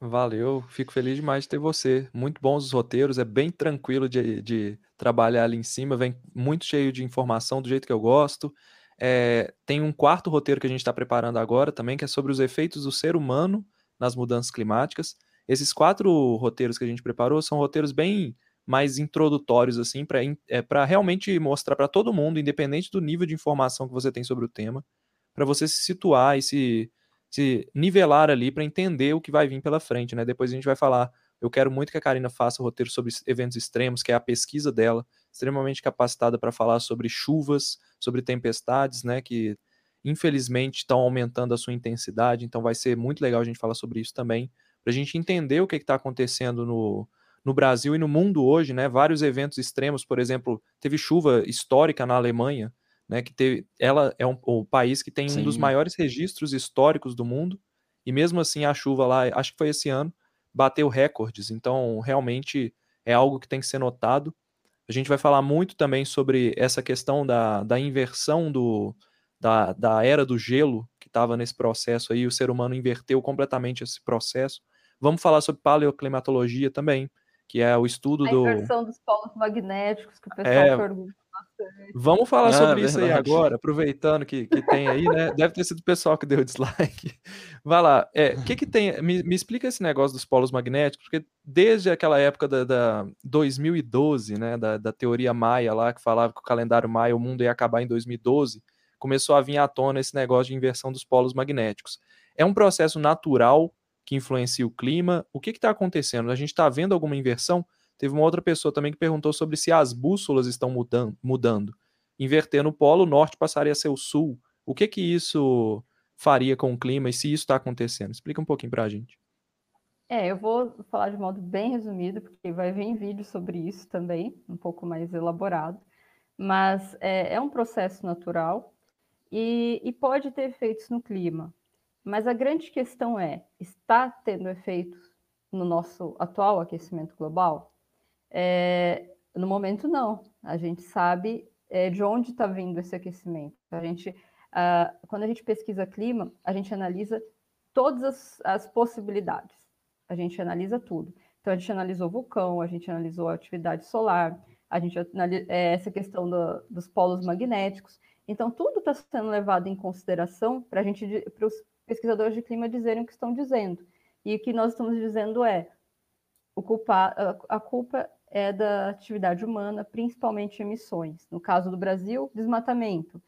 Valeu, fico feliz demais de ter você. Muito bons os roteiros, é bem tranquilo de, de trabalhar ali em cima, vem muito cheio de informação do jeito que eu gosto. É, tem um quarto roteiro que a gente está preparando agora também, que é sobre os efeitos do ser humano nas mudanças climáticas. Esses quatro roteiros que a gente preparou são roteiros bem mais introdutórios, assim, para é, realmente mostrar para todo mundo, independente do nível de informação que você tem sobre o tema, para você se situar e se, se nivelar ali para entender o que vai vir pela frente, né? Depois a gente vai falar. Eu quero muito que a Karina faça roteiro sobre eventos extremos, que é a pesquisa dela, extremamente capacitada para falar sobre chuvas, sobre tempestades, né? Que infelizmente estão aumentando a sua intensidade, então vai ser muito legal a gente falar sobre isso também, para a gente entender o que está acontecendo no, no Brasil e no mundo hoje, né? Vários eventos extremos, por exemplo, teve chuva histórica na Alemanha, né? Que teve, ela é um, o país que tem Sim. um dos maiores registros históricos do mundo, e mesmo assim a chuva lá, acho que foi esse ano, bateu recordes. Então, realmente é algo que tem que ser notado. A gente vai falar muito também sobre essa questão da, da inversão do, da, da era do gelo que estava nesse processo aí, o ser humano inverteu completamente esse processo. Vamos falar sobre paleoclimatologia também, que é o estudo a do. A inversão dos polos magnéticos, que o pessoal é... pergunta. Vamos falar ah, sobre isso aí agora, aproveitando que, que tem aí, né? Deve ter sido o pessoal que deu dislike. Vai lá, o é, que que tem? Me, me, explica esse negócio dos polos magnéticos, porque desde aquela época da, da 2012, né, da, da teoria maia lá, que falava que o calendário maia, o mundo ia acabar em 2012, começou a vir à tona esse negócio de inversão dos polos magnéticos. É um processo natural que influencia o clima? O que está acontecendo? A gente está vendo alguma inversão? Teve uma outra pessoa também que perguntou sobre se as bússolas estão mudando. mudando. Invertendo o polo, o norte passaria a ser o sul. O que que isso faria com o clima e se isso está acontecendo? Explica um pouquinho para a gente. É, eu vou falar de modo bem resumido, porque vai vir vídeo sobre isso também, um pouco mais elaborado. Mas é, é um processo natural e, e pode ter efeitos no clima. Mas a grande questão é: está tendo efeitos no nosso atual aquecimento global? É, no momento, não. A gente sabe é, de onde está vindo esse aquecimento. A gente, uh, quando a gente pesquisa clima, a gente analisa todas as, as, possibilidades. A gente analisa tudo. Então, a gente analisou vulcão, a gente analisou a atividade solar, a gente é, essa questão do, dos polos magnéticos. Então, tudo está sendo levado em consideração para a gente, para os pesquisadores de clima dizerem o que estão dizendo. E o que nós estamos dizendo é o culpa, a culpa é da atividade humana, principalmente emissões. No caso do Brasil, desmatamento.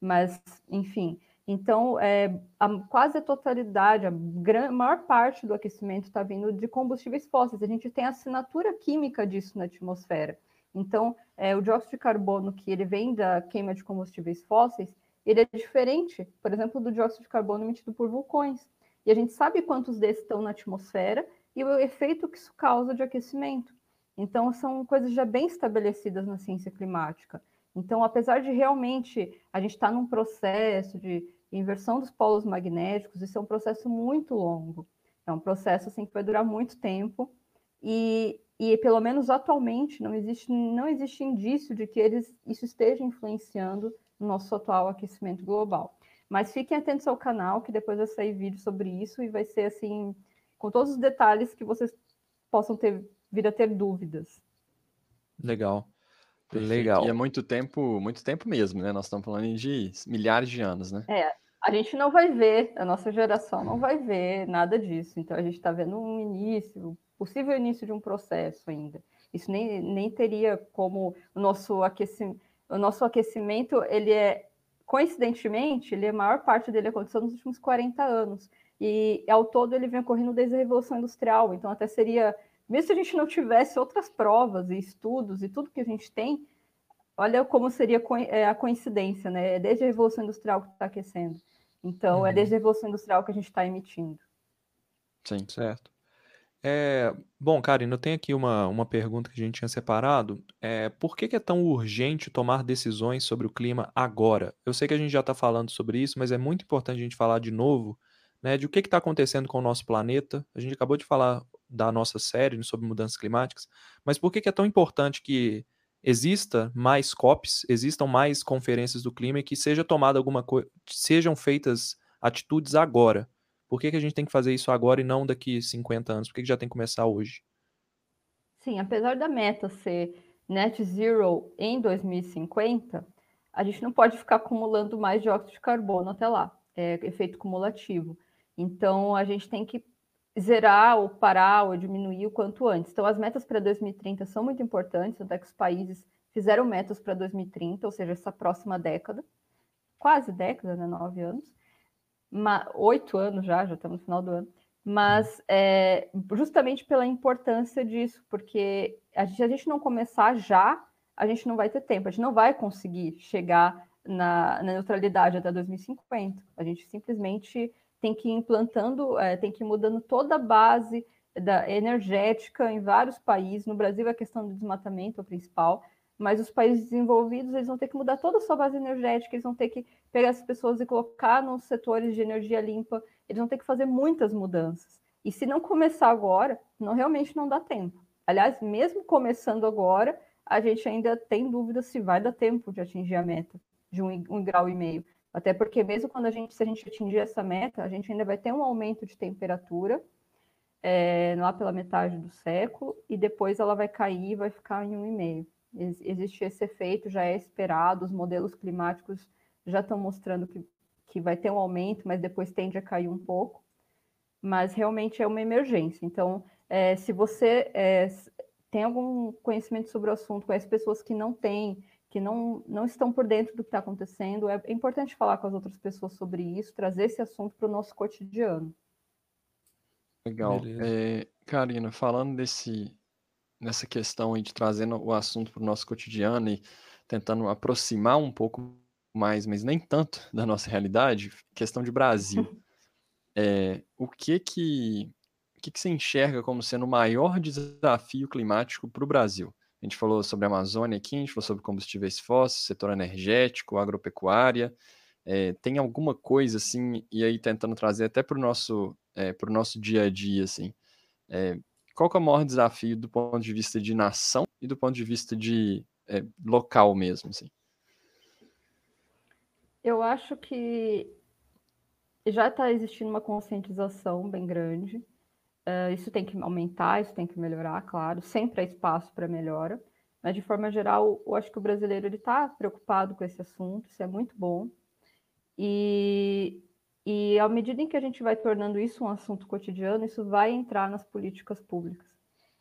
Mas, enfim, então é, a, quase a totalidade, a gran, maior parte do aquecimento está vindo de combustíveis fósseis. A gente tem assinatura química disso na atmosfera. Então, é, o dióxido de carbono que ele vem da queima de combustíveis fósseis, ele é diferente, por exemplo, do dióxido de carbono emitido por vulcões. E a gente sabe quantos desses estão na atmosfera e o efeito que isso causa de aquecimento. Então, são coisas já bem estabelecidas na ciência climática. Então, apesar de realmente a gente estar tá num processo de inversão dos polos magnéticos, isso é um processo muito longo. É um processo assim que vai durar muito tempo e e pelo menos atualmente não existe, não existe indício de que eles, isso esteja influenciando o nosso atual aquecimento global. Mas fiquem atentos ao canal, que depois vai sair vídeo sobre isso e vai ser assim, com todos os detalhes que vocês possam ter vir a ter dúvidas. Legal. Legal. E é muito tempo, muito tempo mesmo, né? Nós estamos falando de milhares de anos, né? É, a gente não vai ver, a nossa geração não vai ver nada disso. Então a gente está vendo um início, possível início de um processo ainda. Isso nem, nem teria como o nosso aquecimento, o nosso aquecimento, ele é coincidentemente, ele a maior parte dele aconteceu nos últimos 40 anos. E ao todo ele vem ocorrendo desde a Revolução Industrial. Então até seria mesmo se a gente não tivesse outras provas e estudos e tudo que a gente tem, olha como seria é, a coincidência, né? É desde a Revolução Industrial que está aquecendo. Então, é uhum. é desde a Revolução Industrial que a gente está emitindo. Sim, certo. É, bom, Karina, eu tenho aqui uma, uma pergunta que a gente tinha separado. É, por que, que é tão urgente tomar decisões sobre o clima agora? Eu sei que a gente já está falando sobre isso, mas é muito importante a gente falar de novo né, de o que está acontecendo com o nosso planeta. A gente acabou de falar da nossa série sobre mudanças climáticas, mas por que, que é tão importante que exista mais COPs, existam mais conferências do clima e que seja tomada alguma coisa, sejam feitas atitudes agora? Por que, que a gente tem que fazer isso agora e não daqui 50 anos? Por que, que já tem que começar hoje? Sim, apesar da meta ser net zero em 2050, a gente não pode ficar acumulando mais dióxido de carbono até lá. É efeito cumulativo. Então, a gente tem que zerar ou parar ou diminuir o quanto antes. Então, as metas para 2030 são muito importantes, até que os países fizeram metas para 2030, ou seja, essa próxima década, quase década, né, nove anos, oito anos já, já estamos no final do ano, mas é, justamente pela importância disso, porque a gente, a gente não começar já, a gente não vai ter tempo, a gente não vai conseguir chegar na, na neutralidade até 2050. A gente simplesmente tem que ir implantando, é, tem que ir mudando toda a base da energética em vários países. No Brasil, a questão do desmatamento é o principal, mas os países desenvolvidos eles vão ter que mudar toda a sua base energética, eles vão ter que pegar as pessoas e colocar nos setores de energia limpa, eles vão ter que fazer muitas mudanças. E se não começar agora, não realmente não dá tempo. Aliás, mesmo começando agora, a gente ainda tem dúvida se vai dar tempo de atingir a meta de um, um grau e meio. Até porque mesmo quando a gente, se a gente atingir essa meta, a gente ainda vai ter um aumento de temperatura é, lá pela metade do século, e depois ela vai cair e vai ficar em 1,5. Ex existe esse efeito, já é esperado, os modelos climáticos já estão mostrando que, que vai ter um aumento, mas depois tende a cair um pouco. Mas realmente é uma emergência. Então, é, se você é, tem algum conhecimento sobre o assunto, conhece pessoas que não têm, que não, não estão por dentro do que está acontecendo. É, é importante falar com as outras pessoas sobre isso, trazer esse assunto para o nosso cotidiano. Legal. É, Karina, falando desse, nessa questão aí de trazendo o assunto para o nosso cotidiano e tentando aproximar um pouco mais, mas nem tanto da nossa realidade, questão de Brasil. é, o que que, o que que você enxerga como sendo o maior desafio climático para o Brasil? A gente falou sobre a Amazônia aqui, a gente falou sobre combustíveis fósseis, setor energético, agropecuária. É, tem alguma coisa assim, e aí tentando trazer até para o nosso, é, nosso dia a dia, assim. É, qual é o maior desafio do ponto de vista de nação e do ponto de vista de é, local mesmo, assim? Eu acho que já está existindo uma conscientização bem grande. Uh, isso tem que aumentar, isso tem que melhorar, claro. Sempre há espaço para melhora. Mas, de forma geral, eu acho que o brasileiro está preocupado com esse assunto, isso é muito bom. E, e, à medida em que a gente vai tornando isso um assunto cotidiano, isso vai entrar nas políticas públicas.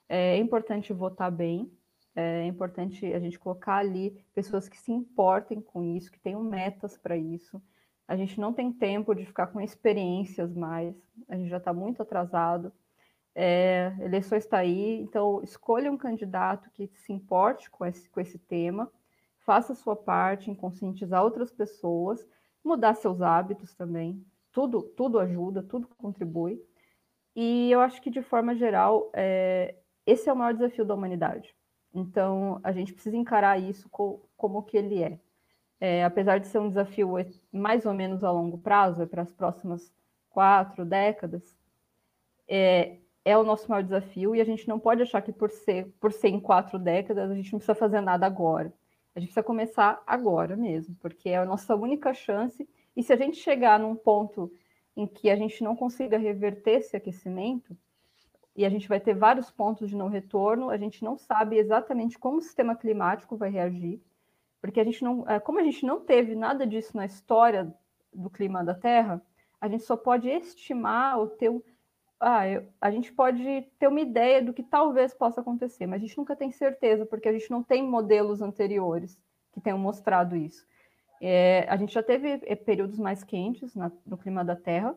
É, é importante votar bem, é importante a gente colocar ali pessoas que se importem com isso, que tenham metas para isso. A gente não tem tempo de ficar com experiências mais, a gente já está muito atrasado. É, eleições está aí, então escolha um candidato que se importe com esse, com esse tema, faça a sua parte em conscientizar outras pessoas, mudar seus hábitos também. Tudo, tudo ajuda, tudo contribui. E eu acho que, de forma geral, é, esse é o maior desafio da humanidade. Então, a gente precisa encarar isso co como que ele é. é. Apesar de ser um desafio mais ou menos a longo prazo, é para as próximas quatro décadas, é, é o nosso maior desafio e a gente não pode achar que por ser, por ser em quatro décadas a gente não precisa fazer nada agora. A gente precisa começar agora mesmo, porque é a nossa única chance E se a gente chegar num ponto em que a gente não consiga reverter esse aquecimento, e a gente vai ter vários pontos de não retorno, a gente não sabe exatamente como o sistema climático vai reagir, porque a gente não, é, como a gente não teve nada disso na história do clima da Terra, a gente só pode estimar ou ter um, ah, eu, a gente pode ter uma ideia do que talvez possa acontecer, mas a gente nunca tem certeza, porque a gente não tem modelos anteriores que tenham mostrado isso. É, a gente já teve é, períodos mais quentes na, no clima da Terra,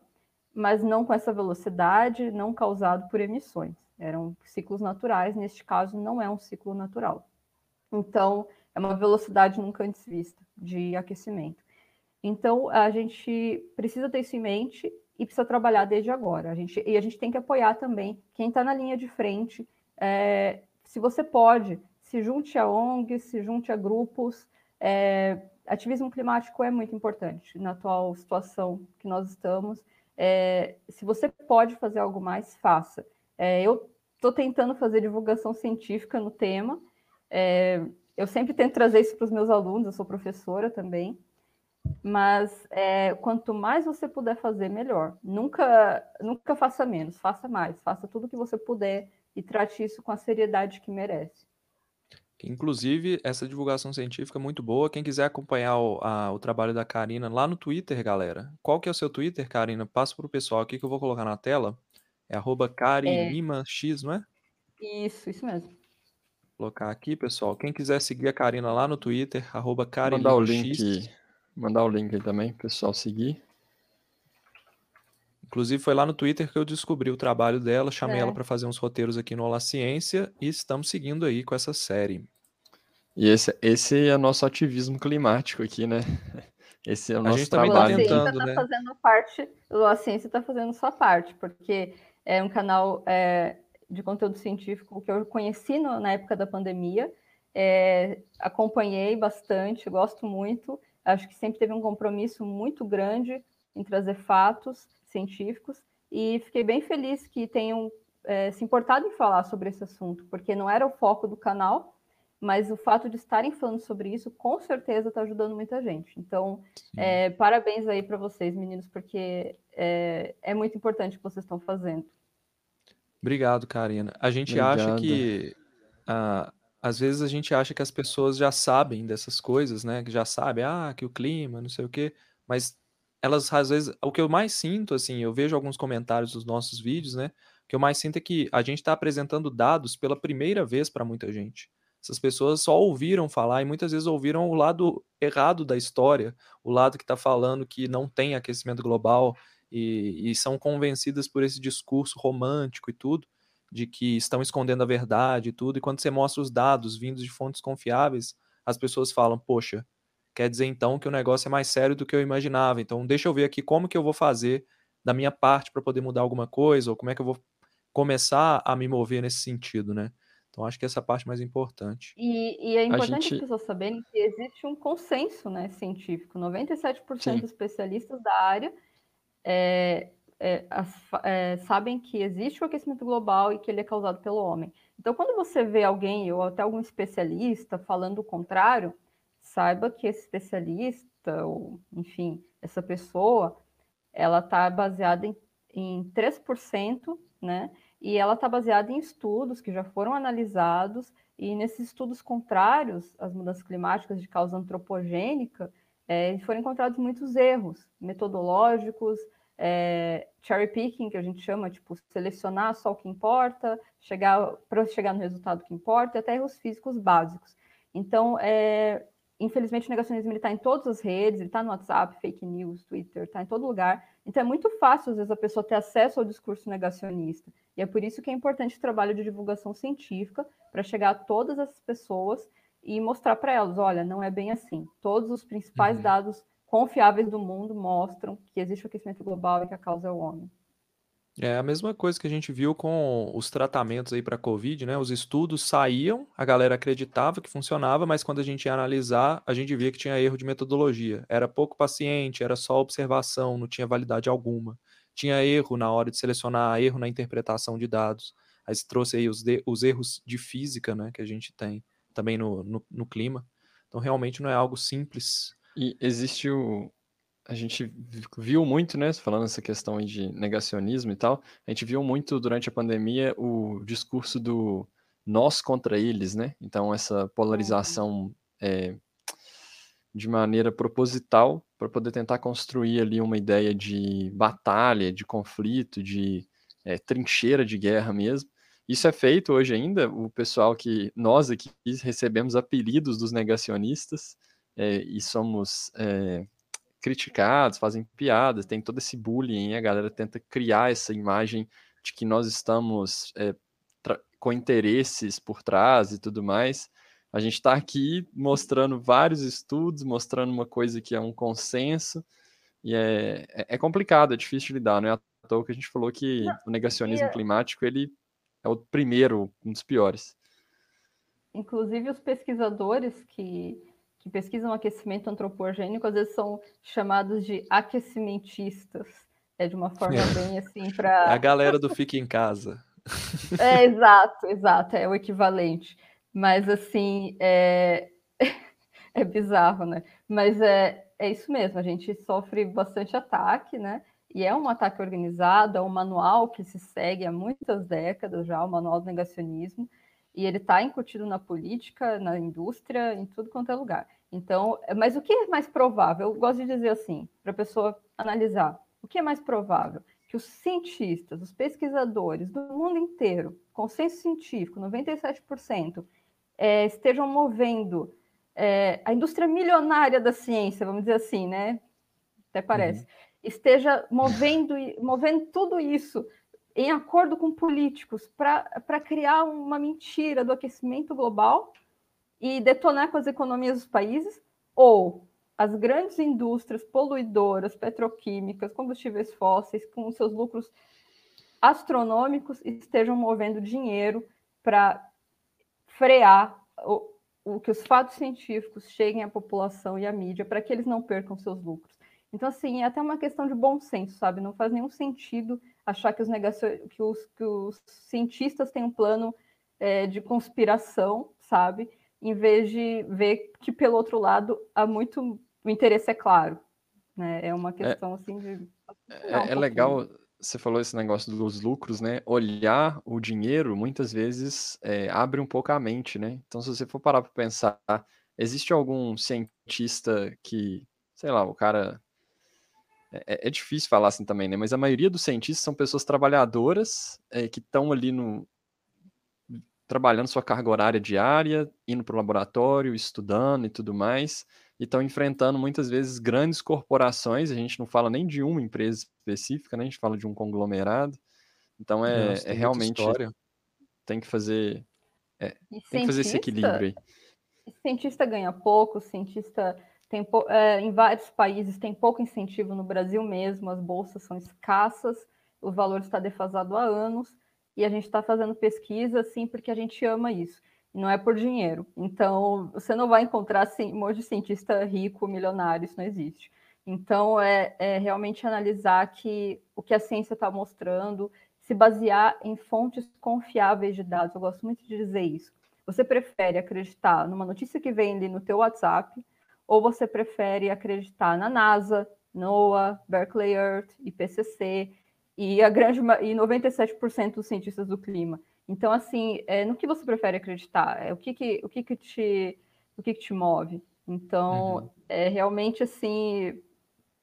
mas não com essa velocidade, não causado por emissões. Eram ciclos naturais, neste caso não é um ciclo natural. Então, é uma velocidade nunca antes vista de aquecimento. Então, a gente precisa ter isso em mente e precisa trabalhar desde agora. A gente, e a gente tem que apoiar também quem está na linha de frente. É, se você pode, se junte a ONGs, se junte a grupos. É, ativismo climático é muito importante na atual situação que nós estamos. É, se você pode fazer algo mais, faça. Eu estou tentando fazer divulgação científica no tema. Eu sempre tento trazer isso para os meus alunos, eu sou professora também. Mas é, quanto mais você puder fazer, melhor. Nunca, nunca faça menos, faça mais, faça tudo o que você puder e trate isso com a seriedade que merece. Inclusive, essa divulgação científica é muito boa. Quem quiser acompanhar o, a, o trabalho da Karina lá no Twitter, galera. Qual que é o seu Twitter, Karina? Passa para o pessoal aqui que eu vou colocar na tela. É arroba KarinimaX, é. não é? Isso, isso mesmo. Vou colocar aqui, pessoal. Quem quiser seguir a Karina lá no Twitter, arroba Mandar o link Mandar o link aí também, pessoal seguir. Inclusive foi lá no Twitter que eu descobri o trabalho dela, chamei é. ela para fazer uns roteiros aqui no Olá Ciência e estamos seguindo aí com essa série. E esse, esse é nosso ativismo climático aqui, né? Esse é o nosso a gente trabalho. Tá tentando, tá né? fazendo parte, a ciência está fazendo sua parte, porque é um canal é, de conteúdo científico que eu conheci no, na época da pandemia, é, acompanhei bastante, gosto muito, Acho que sempre teve um compromisso muito grande em trazer fatos científicos e fiquei bem feliz que tenham é, se importado em falar sobre esse assunto, porque não era o foco do canal, mas o fato de estarem falando sobre isso com certeza está ajudando muita gente. Então, é, parabéns aí para vocês, meninos, porque é, é, muito importante o que vocês estão fazendo. Obrigado, Karina. A gente Obrigado. acha que a, às vezes a gente acha que as pessoas já sabem dessas coisas, né? Que já sabem, ah, que o clima, não sei o quê, mas elas às vezes, o que eu mais sinto, assim, eu vejo alguns comentários dos nossos vídeos, né? O que eu mais sinto é que a gente está apresentando dados pela primeira vez para muita gente. Essas pessoas só ouviram falar e muitas vezes ouviram o lado errado da história, o lado que está falando que não tem aquecimento global e, e são convencidas por esse discurso romântico e tudo de que estão escondendo a verdade e tudo, e quando você mostra os dados vindos de fontes confiáveis, as pessoas falam, poxa, quer dizer então que o negócio é mais sério do que eu imaginava, então deixa eu ver aqui como que eu vou fazer da minha parte para poder mudar alguma coisa, ou como é que eu vou começar a me mover nesse sentido, né? Então acho que essa é a parte mais importante. E, e é importante gente... as pessoas saberem que existe um consenso né, científico. 97% Sim. dos especialistas da área é, é, é, sabem que existe o aquecimento global e que ele é causado pelo homem. Então, quando você vê alguém ou até algum especialista falando o contrário, saiba que esse especialista, ou enfim, essa pessoa, ela está baseada em, em 3%, né? E ela está baseada em estudos que já foram analisados, e nesses estudos contrários às mudanças climáticas de causa antropogênica, é, foram encontrados muitos erros metodológicos, é, cherry picking, que a gente chama, tipo, selecionar só o que importa, chegar para chegar no resultado que importa, e até erros físicos básicos. Então, é, infelizmente, o negacionismo está em todas as redes, ele está no WhatsApp, fake news, Twitter, está em todo lugar. Então, é muito fácil, às vezes, a pessoa ter acesso ao discurso negacionista. E é por isso que é importante o trabalho de divulgação científica, para chegar a todas essas pessoas e mostrar para elas, olha, não é bem assim. Todos os principais uhum. dados confiáveis do mundo mostram que existe o aquecimento global e que a causa é o homem. É a mesma coisa que a gente viu com os tratamentos aí para Covid, né? Os estudos saíam, a galera acreditava que funcionava, mas quando a gente ia analisar, a gente via que tinha erro de metodologia. Era pouco paciente, era só observação, não tinha validade alguma. Tinha erro na hora de selecionar, erro na interpretação de dados. Aí se trouxe aí os, de, os erros de física, né? Que a gente tem também no, no, no clima. Então realmente não é algo simples e existe o, a gente viu muito, né, falando essa questão de negacionismo e tal, a gente viu muito durante a pandemia o discurso do nós contra eles, né? Então, essa polarização é, de maneira proposital para poder tentar construir ali uma ideia de batalha, de conflito, de é, trincheira de guerra mesmo. Isso é feito hoje ainda, o pessoal que nós aqui recebemos apelidos dos negacionistas é, e somos é, criticados, fazem piadas, tem todo esse bullying, a galera tenta criar essa imagem de que nós estamos é, com interesses por trás e tudo mais. A gente está aqui mostrando vários estudos, mostrando uma coisa que é um consenso, e é, é, é complicado, é difícil de lidar, não é à toa que a gente falou que não, o negacionismo é climático ele é o primeiro, um dos piores. Inclusive os pesquisadores que, que pesquisam aquecimento antropogênico às vezes são chamados de aquecimentistas. É de uma forma é. bem assim para. A galera do Fique em Casa. É, exato, exato, é o equivalente. Mas, assim, é, é bizarro, né? Mas é, é isso mesmo, a gente sofre bastante ataque, né? E é um ataque organizado, é um manual que se segue há muitas décadas já, o manual do negacionismo, e ele está incutido na política, na indústria, em tudo quanto é lugar. Então, mas o que é mais provável? Eu gosto de dizer assim, para a pessoa analisar, o que é mais provável? Que os cientistas, os pesquisadores do mundo inteiro, consenso científico, 97%, é, estejam movendo é, a indústria milionária da ciência, vamos dizer assim, né? Até parece, uhum. esteja movendo, movendo tudo isso em acordo com políticos para criar uma mentira do aquecimento global e detonar com as economias dos países, ou as grandes indústrias poluidoras, petroquímicas, combustíveis fósseis, com seus lucros astronômicos, estejam movendo dinheiro para frear o, o que os fatos científicos cheguem à população e à mídia para que eles não percam seus lucros. Então, assim, é até uma questão de bom senso, sabe? Não faz nenhum sentido achar que os, negacion... que os, que os cientistas têm um plano é, de conspiração, sabe? Em vez de ver que, pelo outro lado, há muito. O interesse é claro. Né? É uma é questão, é, assim, de. É, um é legal você falou esse negócio dos lucros, né? Olhar o dinheiro muitas vezes é, abre um pouco a mente, né? Então, se você for parar para pensar, existe algum cientista que, sei lá, o cara. É, é, difícil falar assim também, né? Mas a maioria dos cientistas são pessoas trabalhadoras é, que estão ali no. trabalhando sua carga horária diária, indo para o laboratório, estudando e tudo mais e estão enfrentando muitas vezes grandes corporações. A gente não fala nem de uma empresa específica, né? a gente fala de um conglomerado. Então é, Nossa, é realmente tem que fazer é, tem que fazer esse equilíbrio aí. Cientista ganha pouco, cientista tem é, em vários países tem pouco incentivo no Brasil mesmo, as bolsas são escassas, o valor está defasado há anos e a gente está fazendo pesquisa assim porque a gente ama isso não é por dinheiro. Então, você não vai encontrar assim, um monte de cientista rico, milionário, isso não existe. Então, é, é realmente analisar que o que a ciência está mostrando, se basear em fontes confiáveis de dados. Eu gosto muito de dizer isso. Você prefere acreditar numa notícia que vem ali no teu WhatsApp, ou você prefere acreditar na NASA, NOAA, Berkeley Earth, IPCC e a grande e 97% dos cientistas do clima? Então, assim, é, no que você prefere acreditar? É, o que, que, o que, que, te, o que, que te move? Então, uhum. é realmente assim.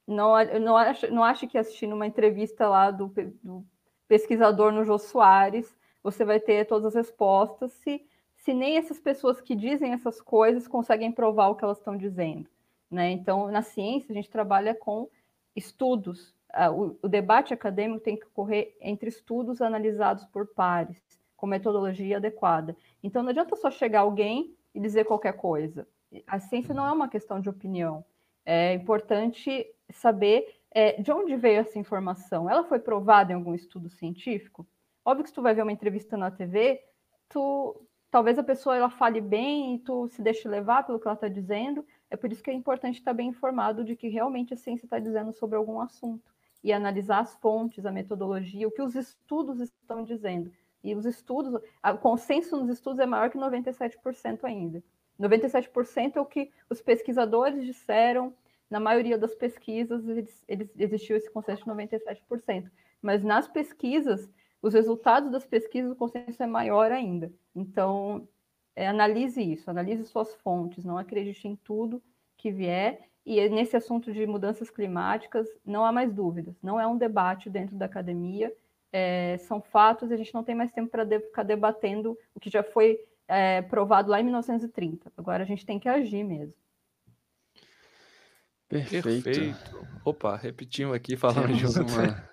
Não, não, acho, não acho que assistindo uma entrevista lá do, do pesquisador no Jô Soares, você vai ter todas as respostas se, se nem essas pessoas que dizem essas coisas conseguem provar o que elas estão dizendo. Né? Então, na ciência, a gente trabalha com estudos. O, o debate acadêmico tem que ocorrer entre estudos analisados por pares com metodologia adequada. Então não adianta só chegar alguém e dizer qualquer coisa. A ciência não é uma questão de opinião. É importante saber é, de onde veio essa informação. Ela foi provada em algum estudo científico? Óbvio que se tu vai ver uma entrevista na TV, tu talvez a pessoa ela fale bem e tu se deixe levar pelo que ela está dizendo. É por isso que é importante estar bem informado de que realmente a ciência está dizendo sobre algum assunto e analisar as fontes, a metodologia, o que os estudos estão dizendo. E os estudos, o consenso nos estudos é maior que 97% ainda. 97% é o que os pesquisadores disseram, na maioria das pesquisas eles, eles, existiu esse consenso de 97%. Mas nas pesquisas, os resultados das pesquisas, o consenso é maior ainda. Então, é, analise isso, analise suas fontes, não acredite em tudo que vier. E nesse assunto de mudanças climáticas, não há mais dúvidas, não é um debate dentro da academia, é, são fatos e a gente não tem mais tempo para de, ficar debatendo o que já foi é, provado lá em 1930. Agora a gente tem que agir mesmo. Perfeito. Perfeito. Opa, repetimos aqui falando junto. Uma...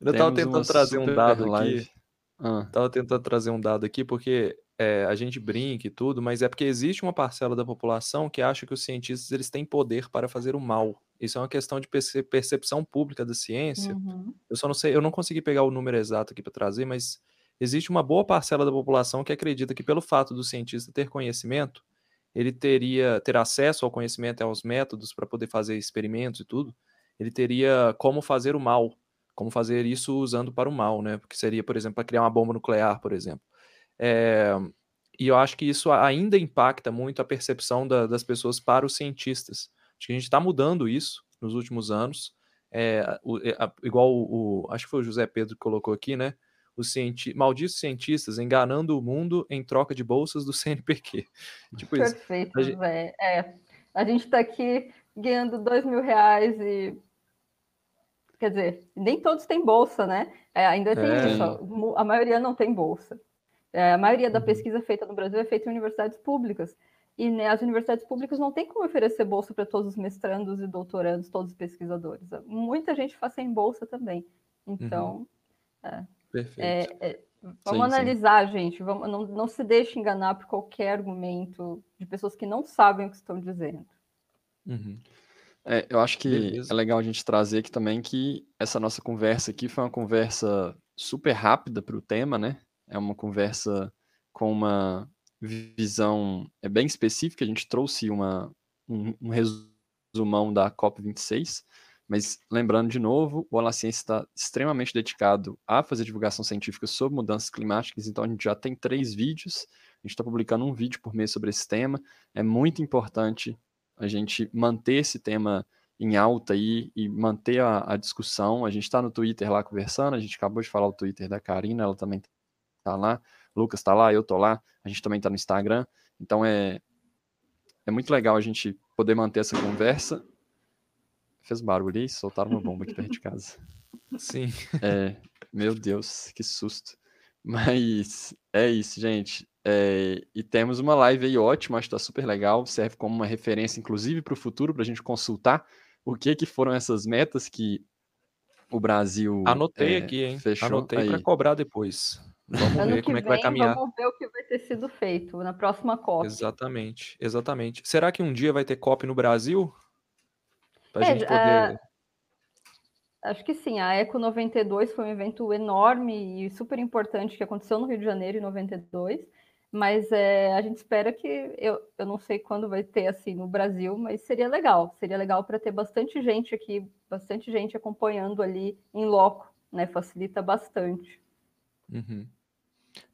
Eu estava tentando trazer um dado live. aqui. Ah. Tava tentando trazer um dado aqui porque é, a gente brinca e tudo, mas é porque existe uma parcela da população que acha que os cientistas eles têm poder para fazer o mal. Isso é uma questão de percepção pública da ciência. Uhum. Eu só não sei, eu não consegui pegar o número exato aqui para trazer, mas existe uma boa parcela da população que acredita que pelo fato do cientista ter conhecimento, ele teria ter acesso ao conhecimento e aos métodos para poder fazer experimentos e tudo, ele teria como fazer o mal, como fazer isso usando para o mal, né? Porque seria, por exemplo, para criar uma bomba nuclear, por exemplo. É, e eu acho que isso ainda impacta muito a percepção da, das pessoas para os cientistas. Acho que a gente está mudando isso nos últimos anos. É, o, é, a, igual o, o, Acho que foi o José Pedro que colocou aqui, né? Os cienti malditos cientistas enganando o mundo em troca de bolsas do CNPq. tipo Perfeito, isso. Gente... É, a gente está aqui ganhando dois mil reais e quer dizer, nem todos têm bolsa, né? É, ainda tem é. isso, a maioria não tem bolsa. É, a maioria da uhum. pesquisa feita no Brasil é feita em universidades públicas. E né, as universidades públicas não têm como oferecer bolsa para todos os mestrandos e doutorandos, todos os pesquisadores. Muita gente faz sem bolsa também. Então, uhum. é, Perfeito. É, é, vamos sim, analisar, sim. gente. Vamos, não, não se deixe enganar por qualquer argumento de pessoas que não sabem o que estão dizendo. Uhum. É, eu acho que Beleza. é legal a gente trazer aqui também que essa nossa conversa aqui foi uma conversa super rápida para o tema, né? É uma conversa com uma visão é bem específica. A gente trouxe uma, um, um resumão da COP26, mas lembrando de novo, o Olá Ciência está extremamente dedicado a fazer divulgação científica sobre mudanças climáticas, então a gente já tem três vídeos, a gente está publicando um vídeo por mês sobre esse tema. É muito importante a gente manter esse tema em alta aí e manter a, a discussão. A gente está no Twitter lá conversando, a gente acabou de falar o Twitter da Karina, ela também tá lá, Lucas tá lá, eu tô lá, a gente também tá no Instagram. Então é é muito legal a gente poder manter essa conversa. Fez barulho aí, soltaram uma bomba aqui perto de casa. Sim. É, meu Deus, que susto. Mas é isso, gente. É, e temos uma live aí ótima, acho que tá super legal, serve como uma referência, inclusive, para o futuro, para a gente consultar o que que foram essas metas que o Brasil Anotei é, aqui, hein? Fechou Anotei para cobrar depois. Vamos ano ver como vem, é que vai caminhar. Vamos ver o que vai ter sido feito na próxima COP. Exatamente, exatamente. Será que um dia vai ter COP no Brasil? Para a é, gente poder. Acho que sim. A Eco 92 foi um evento enorme e super importante que aconteceu no Rio de Janeiro em 92. Mas é, a gente espera que eu, eu não sei quando vai ter assim no Brasil, mas seria legal. Seria legal para ter bastante gente aqui, bastante gente acompanhando ali em loco, né? Facilita bastante. Uhum.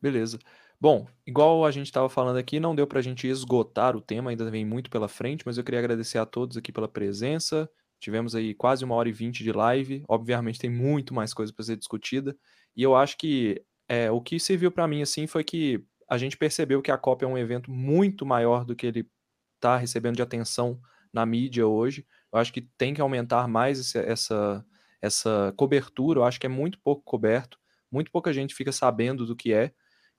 Beleza. Bom, igual a gente estava falando aqui, não deu para a gente esgotar o tema, ainda vem muito pela frente, mas eu queria agradecer a todos aqui pela presença. Tivemos aí quase uma hora e vinte de live. Obviamente tem muito mais coisa para ser discutida. E eu acho que é, o que serviu para mim assim foi que a gente percebeu que a COP é um evento muito maior do que ele está recebendo de atenção na mídia hoje. Eu acho que tem que aumentar mais essa, essa cobertura. Eu acho que é muito pouco coberto muito pouca gente fica sabendo do que é.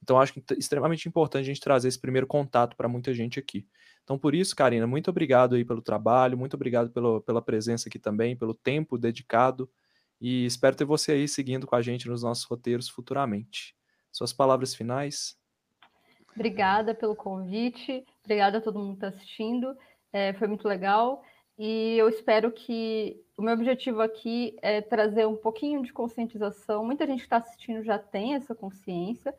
Então, acho que é extremamente importante a gente trazer esse primeiro contato para muita gente aqui. Então, por isso, Karina, muito obrigado aí pelo trabalho, muito obrigado pelo, pela presença aqui também, pelo tempo dedicado, e espero ter você aí seguindo com a gente nos nossos roteiros futuramente. Suas palavras finais? Obrigada pelo convite, obrigada a todo mundo que está assistindo, é, foi muito legal. E eu espero que o meu objetivo aqui é trazer um pouquinho de conscientização. Muita gente que está assistindo já tem essa consciência,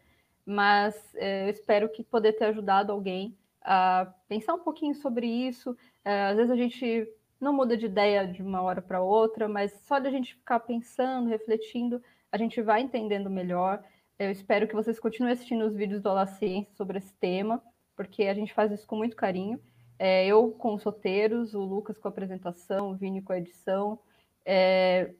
mas é, eu espero que poder ter ajudado alguém a pensar um pouquinho sobre isso. É, às vezes a gente não muda de ideia de uma hora para outra, mas só de a gente ficar pensando, refletindo, a gente vai entendendo melhor. Eu espero que vocês continuem assistindo os vídeos do Olá Ciência sobre esse tema, porque a gente faz isso com muito carinho. É, eu com os roteiros, o Lucas com a apresentação, o Vini com a edição. É,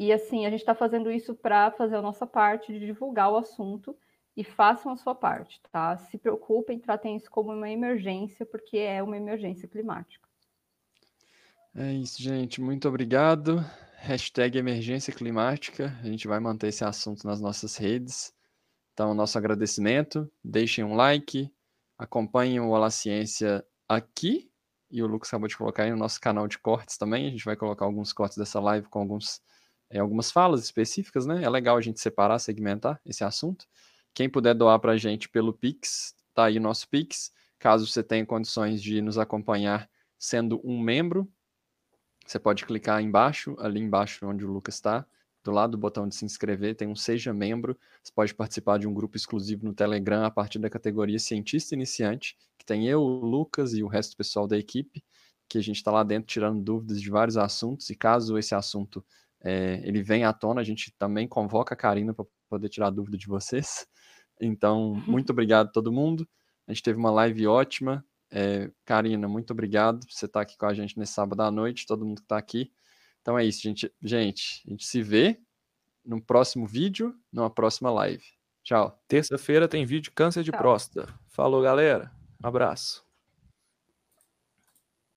e assim, a gente está fazendo isso para fazer a nossa parte de divulgar o assunto e façam a sua parte, tá? Se preocupem, tratem isso como uma emergência, porque é uma emergência climática. É isso, gente. Muito obrigado. Hashtag emergência climática. A gente vai manter esse assunto nas nossas redes. Então, nosso agradecimento. Deixem um like. Acompanhem o Olá Ciência aqui. E o Lucas acabou de colocar aí no nosso canal de cortes também. A gente vai colocar alguns cortes dessa live com alguns, é, algumas falas específicas, né? É legal a gente separar, segmentar esse assunto. Quem puder doar para a gente pelo Pix, tá aí o nosso Pix. Caso você tenha condições de nos acompanhar sendo um membro, você pode clicar embaixo, ali embaixo onde o Lucas está, do lado do botão de se inscrever, tem um Seja Membro. Você pode participar de um grupo exclusivo no Telegram a partir da categoria Cientista Iniciante, que tem eu, o Lucas e o resto do pessoal da equipe, que a gente está lá dentro tirando dúvidas de vários assuntos, e caso esse assunto é, ele venha à tona, a gente também convoca a Karina para poder tirar dúvida de vocês. Então, muito obrigado a todo mundo. A gente teve uma live ótima. É, Karina, muito obrigado por você estar aqui com a gente nesse sábado à noite, todo mundo que está aqui. Então é isso, gente. Gente, a gente se vê no próximo vídeo, numa próxima live. Tchau. Terça-feira tem vídeo câncer de Tchau. próstata. Falou, galera. Um abraço.